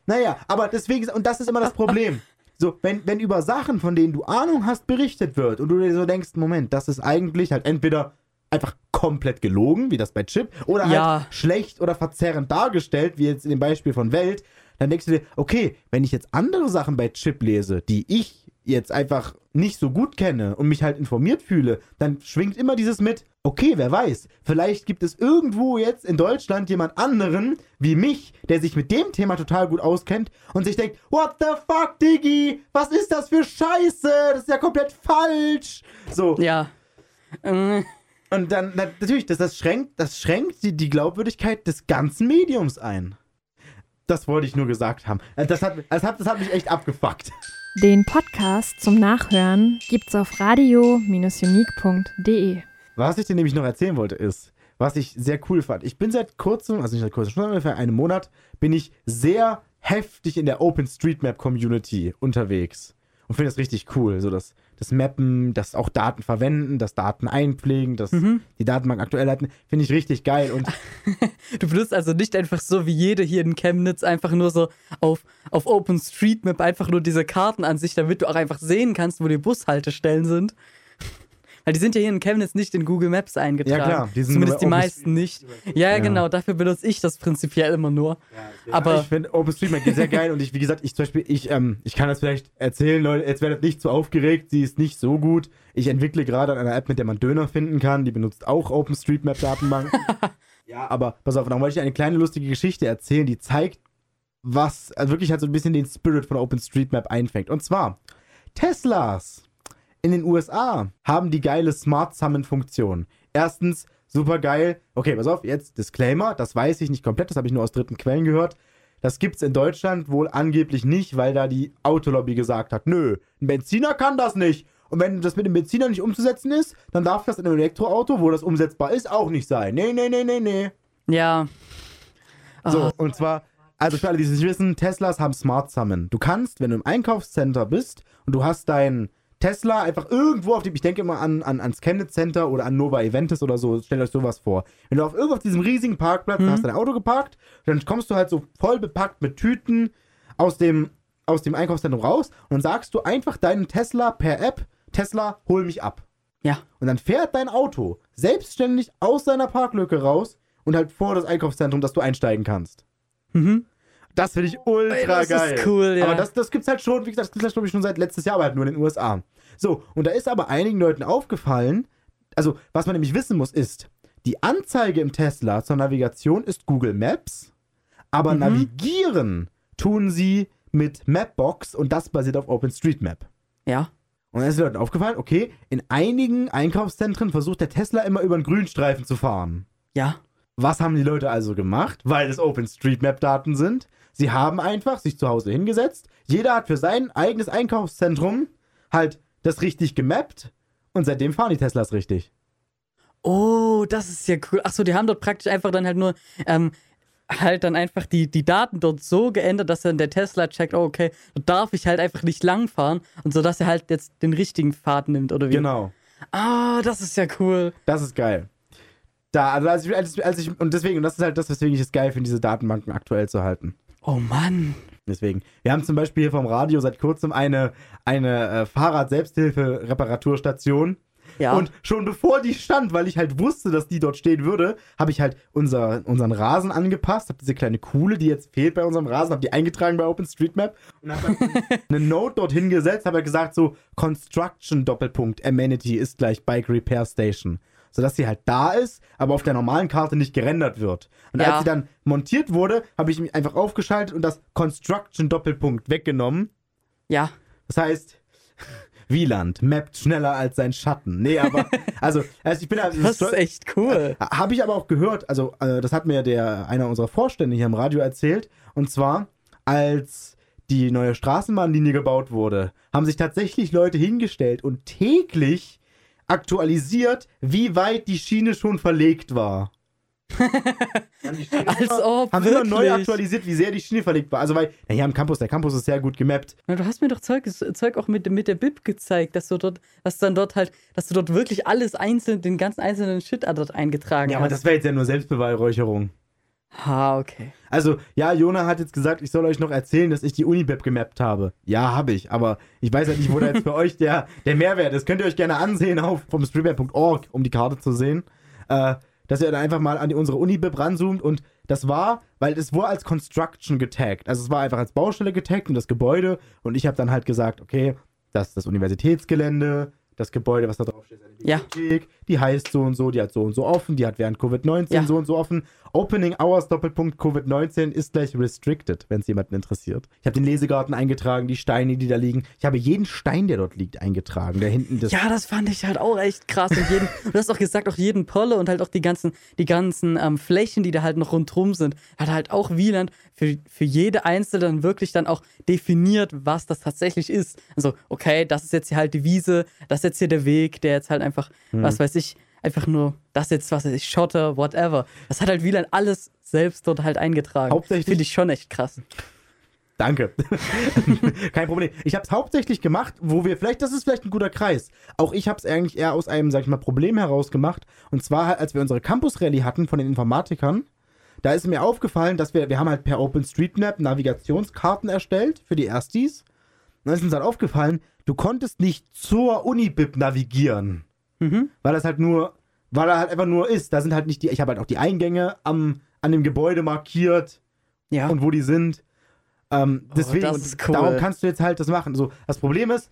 Naja, aber deswegen, und das ist immer das Problem. So, wenn, wenn über Sachen, von denen du Ahnung hast, berichtet wird und du dir so denkst, Moment, das ist eigentlich halt entweder einfach komplett gelogen, wie das bei Chip, oder Ja. halt schlecht oder verzerrend dargestellt, wie jetzt in dem Beispiel von Welt, dann denkst du dir, okay, wenn ich jetzt andere Sachen bei Chip lese, die ich jetzt einfach nicht so gut kenne und mich halt informiert fühle, dann schwingt immer dieses mit, okay, wer weiß, vielleicht gibt es irgendwo jetzt in Deutschland jemand anderen wie mich, der sich mit dem Thema total gut auskennt und sich denkt, what the fuck, Diggi, was ist das für Scheiße, das ist ja komplett falsch. So, Ja. Und dann, na, natürlich, das, das schränkt, das schränkt die, die Glaubwürdigkeit des ganzen Mediums ein. Das wollte ich nur gesagt haben. Also Das hat, das hat, das hat mich echt abgefuckt. Den Podcast zum Nachhören gibt's auf radio-unique.de. Was ich dir nämlich noch erzählen wollte, ist, was ich sehr cool fand. Ich bin seit kurzem, also nicht seit kurzem, schon ungefähr einen Monat, bin ich sehr heftig in der OpenStreetMap Community unterwegs. Und finde das richtig cool. So das, das Mappen, das auch Daten verwenden, das Daten einpflegen, das die Datenbank aktuell halten, finde ich richtig geil. Und *laughs* Du benutzt also nicht einfach so wie jede hier in Chemnitz einfach nur so auf, auf OpenStreetMap einfach nur diese Kartenansicht, damit du auch einfach sehen kannst, wo die Bushaltestellen sind. Weil die sind ja hier in Chemnitz nicht in Google Maps eingetragen. Ja, klar, die sind Zumindest die meisten nicht. Ja, Ja. genau, dafür benutze ich das prinzipiell immer nur. Aber ich finde OpenStreetMap sehr geil und ich, wie gesagt, ich zum Beispiel, ich, ähm, ich kann das vielleicht erzählen, Leute, jetzt werdet nicht zu aufgeregt, sie ist nicht so gut. Ich entwickle gerade an einer App, mit der man Döner finden kann, die benutzt auch OpenStreetMap-Datenbank. *laughs* ja, aber pass auf, dann wollte ich eine kleine lustige Geschichte erzählen, die zeigt, was also wirklich halt so ein bisschen den Spirit von OpenStreetMap einfängt. Und zwar, Teslas in den USA haben die geile Smart Summon-Funktion. Erstens, super geil. Okay, pass auf, jetzt Disclaimer, das weiß ich nicht komplett, das habe ich nur aus dritten Quellen gehört. Das gibt's in Deutschland wohl angeblich nicht, weil da die Autolobby gesagt hat, nö, ein Benziner kann das nicht. Und wenn das mit dem Benziner nicht umzusetzen ist, dann darf das in einem Elektroauto, wo das umsetzbar ist, auch nicht sein. Nee, nee, nee, nee, nee. ja. So, Ah, und zwar, also für alle, die es nicht wissen, Teslas haben Smart Summon. Du kannst, wenn du im Einkaufscenter bist und du hast deinen Tesla einfach irgendwo auf dem, ich denke immer an, an, ans Chemnitz Center oder an Nova Eventis oder so, stellt euch sowas vor. Wenn du auf irgendwo auf diesem riesigen Parkplatz, da hast dein Auto geparkt, dann kommst du halt so voll bepackt mit Tüten aus dem, aus dem Einkaufszentrum raus und dann sagst du einfach deinen Tesla per App, Tesla, hol mich ab. ja. Und dann fährt dein Auto selbstständig aus seiner Parklücke raus und halt vor das Einkaufszentrum, dass du einsteigen kannst. Mhm. Das finde ich ultra Ey, das ist geil. cool, ja. Aber das, das gibt's halt schon, wie gesagt, das gibt's halt, glaube ich, schon seit letztes Jahr, aber halt nur in den USA. So, und da ist aber einigen Leuten aufgefallen, also was man nämlich wissen muss, ist, die Anzeige im Tesla zur Navigation ist Google Maps, aber Mhm. navigieren tun sie mit Mapbox und das basiert auf OpenStreetMap. Ja. Und dann ist den Leuten aufgefallen, okay, in einigen Einkaufszentren versucht der Tesla immer über einen Grünstreifen zu fahren. Ja. Was haben die Leute also gemacht? Weil es OpenStreetMap-Daten sind. Sie haben einfach sich zu Hause hingesetzt. Jeder hat für sein eigenes Einkaufszentrum halt das richtig gemappt. Und seitdem fahren die Teslas richtig. Oh, das ist ja cool. Achso, die haben dort praktisch einfach dann halt nur, ähm, halt dann einfach die, die Daten dort so geändert, dass dann der Tesla checkt, oh, okay, da darf ich halt einfach nicht langfahren und so, dass er halt jetzt den richtigen Pfad nimmt, oder wie? Genau. Ah, das ist ja cool. Das ist geil. Da, also als ich, als ich, und deswegen, und das ist halt das, weswegen ich es geil finde, diese Datenbanken aktuell zu halten. Oh Mann. Deswegen. Wir haben zum Beispiel hier vom Radio seit kurzem eine, eine äh, Fahrrad-Selbsthilfe-Reparaturstation. Ja. Und schon bevor die stand, weil ich halt wusste, dass die dort stehen würde, habe ich halt unser, unseren Rasen angepasst, habe diese kleine Kuhle, die jetzt fehlt bei unserem Rasen, habe die eingetragen bei OpenStreetMap und habe *laughs* eine Note dort hingesetzt, habe halt gesagt so, Construction Doppelpunkt Amenity ist gleich Bike Repair Station. Sodass sie halt da ist, aber auf der normalen Karte nicht gerendert wird. Und Ja. als sie dann montiert wurde, habe ich mich einfach aufgeschaltet und das Construction Doppelpunkt weggenommen. ja. Das heißt, *laughs* Wieland mappt schneller als sein Schatten. Nee, aber, *laughs* also, also ich bin halt. Das ist echt cool. Habe ich aber auch gehört, also äh, das hat mir der einer unserer Vorstände hier im Radio erzählt. Und zwar, als die neue Straßenbahnlinie gebaut wurde, haben sich tatsächlich Leute hingestellt und täglich aktualisiert, wie weit die Schiene schon verlegt war. Als ob, haben immer neu aktualisiert, wie sehr die Schiene verlegt war. Also weil, na, hier am Campus, der Campus ist sehr gut gemappt. Na, du hast mir doch Zeug, Zeug auch mit, mit der Bib gezeigt, dass du dort, dass dann dort halt, dass du dort wirklich alles einzeln, den ganzen einzelnen Shit dort eingetragen Ja, aber hast. das wäre jetzt ja nur Selbstbeweihräucherung. Ha, okay. Also, ja, Jona hat jetzt gesagt, ich soll euch noch erzählen, dass ich die Unibib gemappt habe. Ja, habe ich, aber ich weiß halt nicht, wo da jetzt für euch der, der Mehrwert ist. Könnt ihr euch gerne ansehen auf vom streetmap.org, um die Karte zu sehen. Äh, dass ihr dann einfach mal an die, unsere Unibib ranzoomt und das war, weil es wurde als Construction getaggt. Also es war einfach als Baustelle getaggt und das Gebäude und ich habe dann halt gesagt, okay, das ist das Universitätsgelände, das Gebäude, was da drauf steht, ist eine Ja. Bibliothek, die heißt so und so, die hat so und so offen, die hat während Covid-19 Ja. so und so offen. Opening Hours Doppelpunkt Covid-19 ist gleich restricted, wenn es jemanden interessiert. Ich habe den Lesegarten eingetragen, die Steine, die da liegen. Ich habe jeden Stein, der dort liegt, eingetragen, der hinten das Ja, das fand ich halt auch echt krass. Und jeden, du hast auch gesagt, auch jeden Polle und halt auch die ganzen, die ganzen ähm, Flächen, die da halt noch rundrum sind, hat halt auch Wieland für, für jede einzelne dann wirklich dann auch definiert, was das tatsächlich ist. Also, okay, das ist jetzt hier halt die Wiese, das ist jetzt hier der Weg, der jetzt halt einfach, Mhm. was weiß ich, einfach nur, das jetzt, was ich, Schotter, whatever. Das hat halt Wieland alles selbst dort halt eingetragen. Hauptsächlich- Finde ich schon echt krass. Danke. *laughs* Kein Problem. Ich habe es hauptsächlich gemacht, wo wir vielleicht, das ist vielleicht ein guter Kreis. Auch ich habe es eigentlich eher aus einem, sag ich mal, Problem heraus gemacht. Und zwar, halt, als wir unsere Campus-Rallye hatten von den Informatikern, da ist mir aufgefallen, dass wir, wir haben halt per OpenStreetMap Navigationskarten erstellt für die Erstis. Und dann ist uns halt aufgefallen, du konntest nicht zur Unibib navigieren. Mhm. Weil das halt nur, weil er halt einfach nur ist. Da sind halt nicht die, ich habe halt auch die Eingänge am, an dem Gebäude markiert Ja. und wo die sind. Ähm, deswegen, das und ist cool. darum kannst du jetzt halt das machen. So, das Problem ist,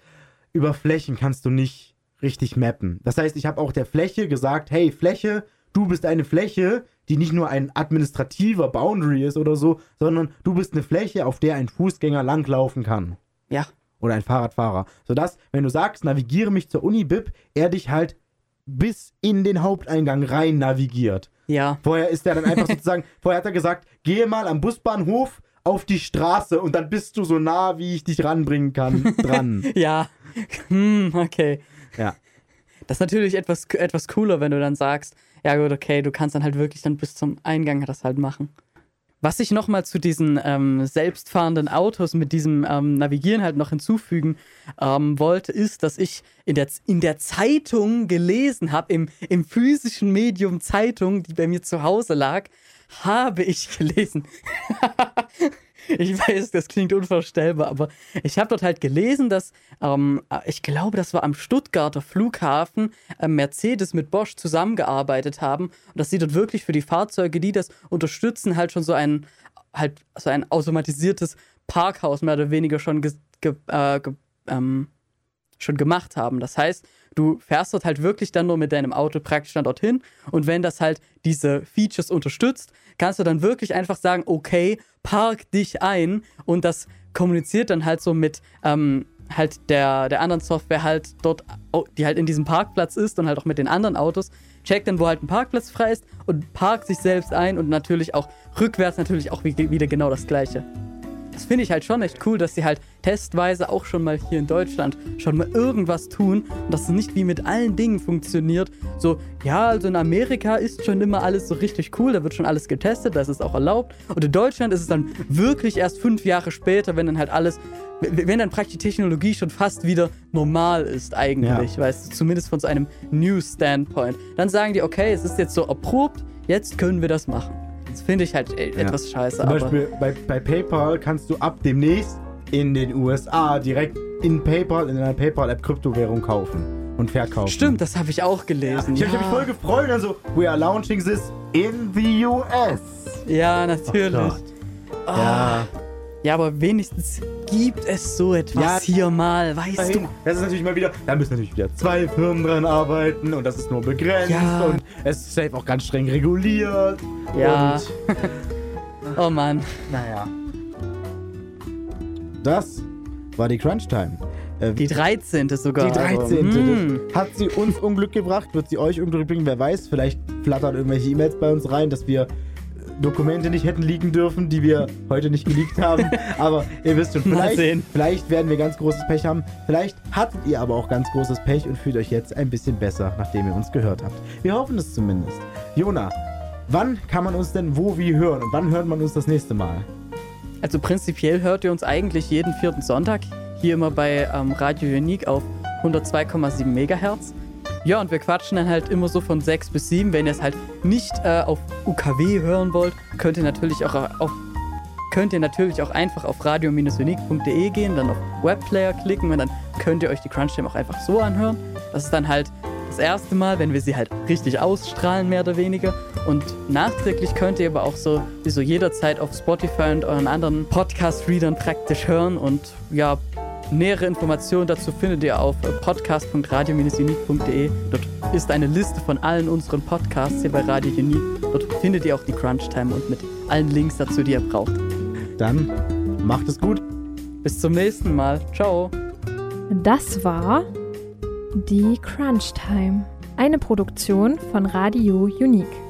über Flächen kannst du nicht richtig mappen. Das heißt, ich habe auch der Fläche gesagt, hey, Fläche, du bist eine Fläche, die nicht nur ein administrativer Boundary ist oder so, sondern du bist eine Fläche, auf der ein Fußgänger langlaufen kann. ja. Oder ein Fahrradfahrer. Sodass, wenn du sagst, navigiere mich zur Unibib, er dich halt bis in den Haupteingang rein navigiert. Ja. Vorher ist er dann einfach *laughs* sozusagen, vorher hat er gesagt, gehe mal am Busbahnhof auf die Straße und dann bist du so nah, wie ich dich ranbringen kann, dran. *laughs* Ja. Hm, okay. ja. Das ist natürlich etwas, etwas cooler, wenn du dann sagst, ja gut, okay, du kannst dann halt wirklich dann bis zum Eingang das halt machen. Was ich nochmal zu diesen ähm, selbstfahrenden Autos mit diesem ähm, Navigieren halt noch hinzufügen ähm, wollte, ist, dass ich in der, in der Zeitung gelesen habe, im, im physischen Medium Zeitung, die bei mir zu Hause lag, habe ich gelesen. *laughs* Ich weiß, das klingt unvorstellbar, aber ich habe dort halt gelesen, dass ähm, ich glaube, das war am Stuttgarter Flughafen äh, Mercedes mit Bosch zusammengearbeitet haben und dass sie dort wirklich für die Fahrzeuge, die das unterstützen, halt schon so ein halt so ein automatisiertes Parkhaus mehr oder weniger schon ge, ge, äh, ge, ähm, schon gemacht haben. Das heißt, du fährst dort halt wirklich dann nur mit deinem Auto praktisch dann dorthin und wenn das halt diese Features unterstützt, kannst du dann wirklich einfach sagen, okay, park dich ein und das kommuniziert dann halt so mit ähm, halt der, der anderen Software halt dort, die halt in diesem Parkplatz ist und halt auch mit den anderen Autos, checkt dann, wo halt ein Parkplatz frei ist und parkt sich selbst ein und natürlich auch rückwärts natürlich auch wie, wieder genau das gleiche. Das finde ich halt schon echt cool, dass sie halt testweise auch schon mal hier in Deutschland schon mal irgendwas tun und dass es nicht wie mit allen Dingen funktioniert. So, ja, also in Amerika ist schon immer alles so richtig cool, da wird schon alles getestet, das ist auch erlaubt. Und in Deutschland ist es dann wirklich erst fünf Jahre später, wenn dann halt alles, wenn dann praktisch die Technologie schon fast wieder normal ist eigentlich, weißt du, zumindest von so einem News-Standpoint. Dann sagen die, okay, es ist jetzt so erprobt, jetzt können wir das machen. Das finde ich halt äh, etwas scheiße, Zum aber... Beispiel bei, bei PayPal kannst du ab demnächst in den USA direkt in PayPal, in einer PayPal-App Kryptowährung kaufen und verkaufen. Stimmt, das habe ich auch gelesen. Ich habe mich voll gefreut und dann so, we are launching this in the US. Ja, natürlich. Gott. Ja. Ja, aber wenigstens gibt es so etwas Ja. hier mal, weißt Dahin. du? Das ist natürlich mal wieder, da müssen natürlich wieder zwei Firmen dran arbeiten und das ist nur begrenzt Ja. und es ist safe auch ganz streng reguliert. Ja. *laughs* Oh Mann. naja. Das war die Crunch Time. Äh, Die 13. sogar. Die 13. Also, hm. Hat sie uns Unglück gebracht? Wird sie euch Unglück bringen? Wer weiß, vielleicht flattern irgendwelche E-Mails bei uns rein, dass wir Dokumente nicht hätten liegen dürfen, die wir heute nicht geleakt haben. *laughs* aber ihr wisst schon, vielleicht, sehen. vielleicht werden wir ganz großes Pech haben. Vielleicht hattet ihr aber auch ganz großes Pech und fühlt euch jetzt ein bisschen besser, nachdem ihr uns gehört habt. Wir hoffen es zumindest. Jona, wann kann man uns denn wo wie hören und wann hört man uns das nächste Mal? Also prinzipiell hört ihr uns eigentlich jeden vierten Sonntag hier immer bei ähm, Radio Unique auf 102,7 Megahertz. Ja, und wir quatschen dann halt immer so von 6 bis 7. Wenn ihr es halt nicht äh, auf UKW hören wollt, könnt ihr natürlich auch auf könnt ihr natürlich auch einfach auf radio-unique.de gehen, dann auf Webplayer klicken und dann könnt ihr euch die Crunch Time auch einfach so anhören. Das ist dann halt das erste Mal, wenn wir sie halt richtig ausstrahlen, mehr oder weniger. Und nachträglich könnt ihr aber auch so, wie so jederzeit auf Spotify und euren anderen Podcast-Readern praktisch hören. Und ja, Nähere Informationen dazu findet ihr auf podcast.radio-unique.de. Dort ist eine Liste von allen unseren Podcasts hier bei Radio Unique. Dort findet ihr auch die Crunch Time und mit allen Links dazu, die ihr braucht. Dann macht es gut. Bis zum nächsten Mal. Ciao. Das war die Crunch Time, eine Produktion von Radio Unique.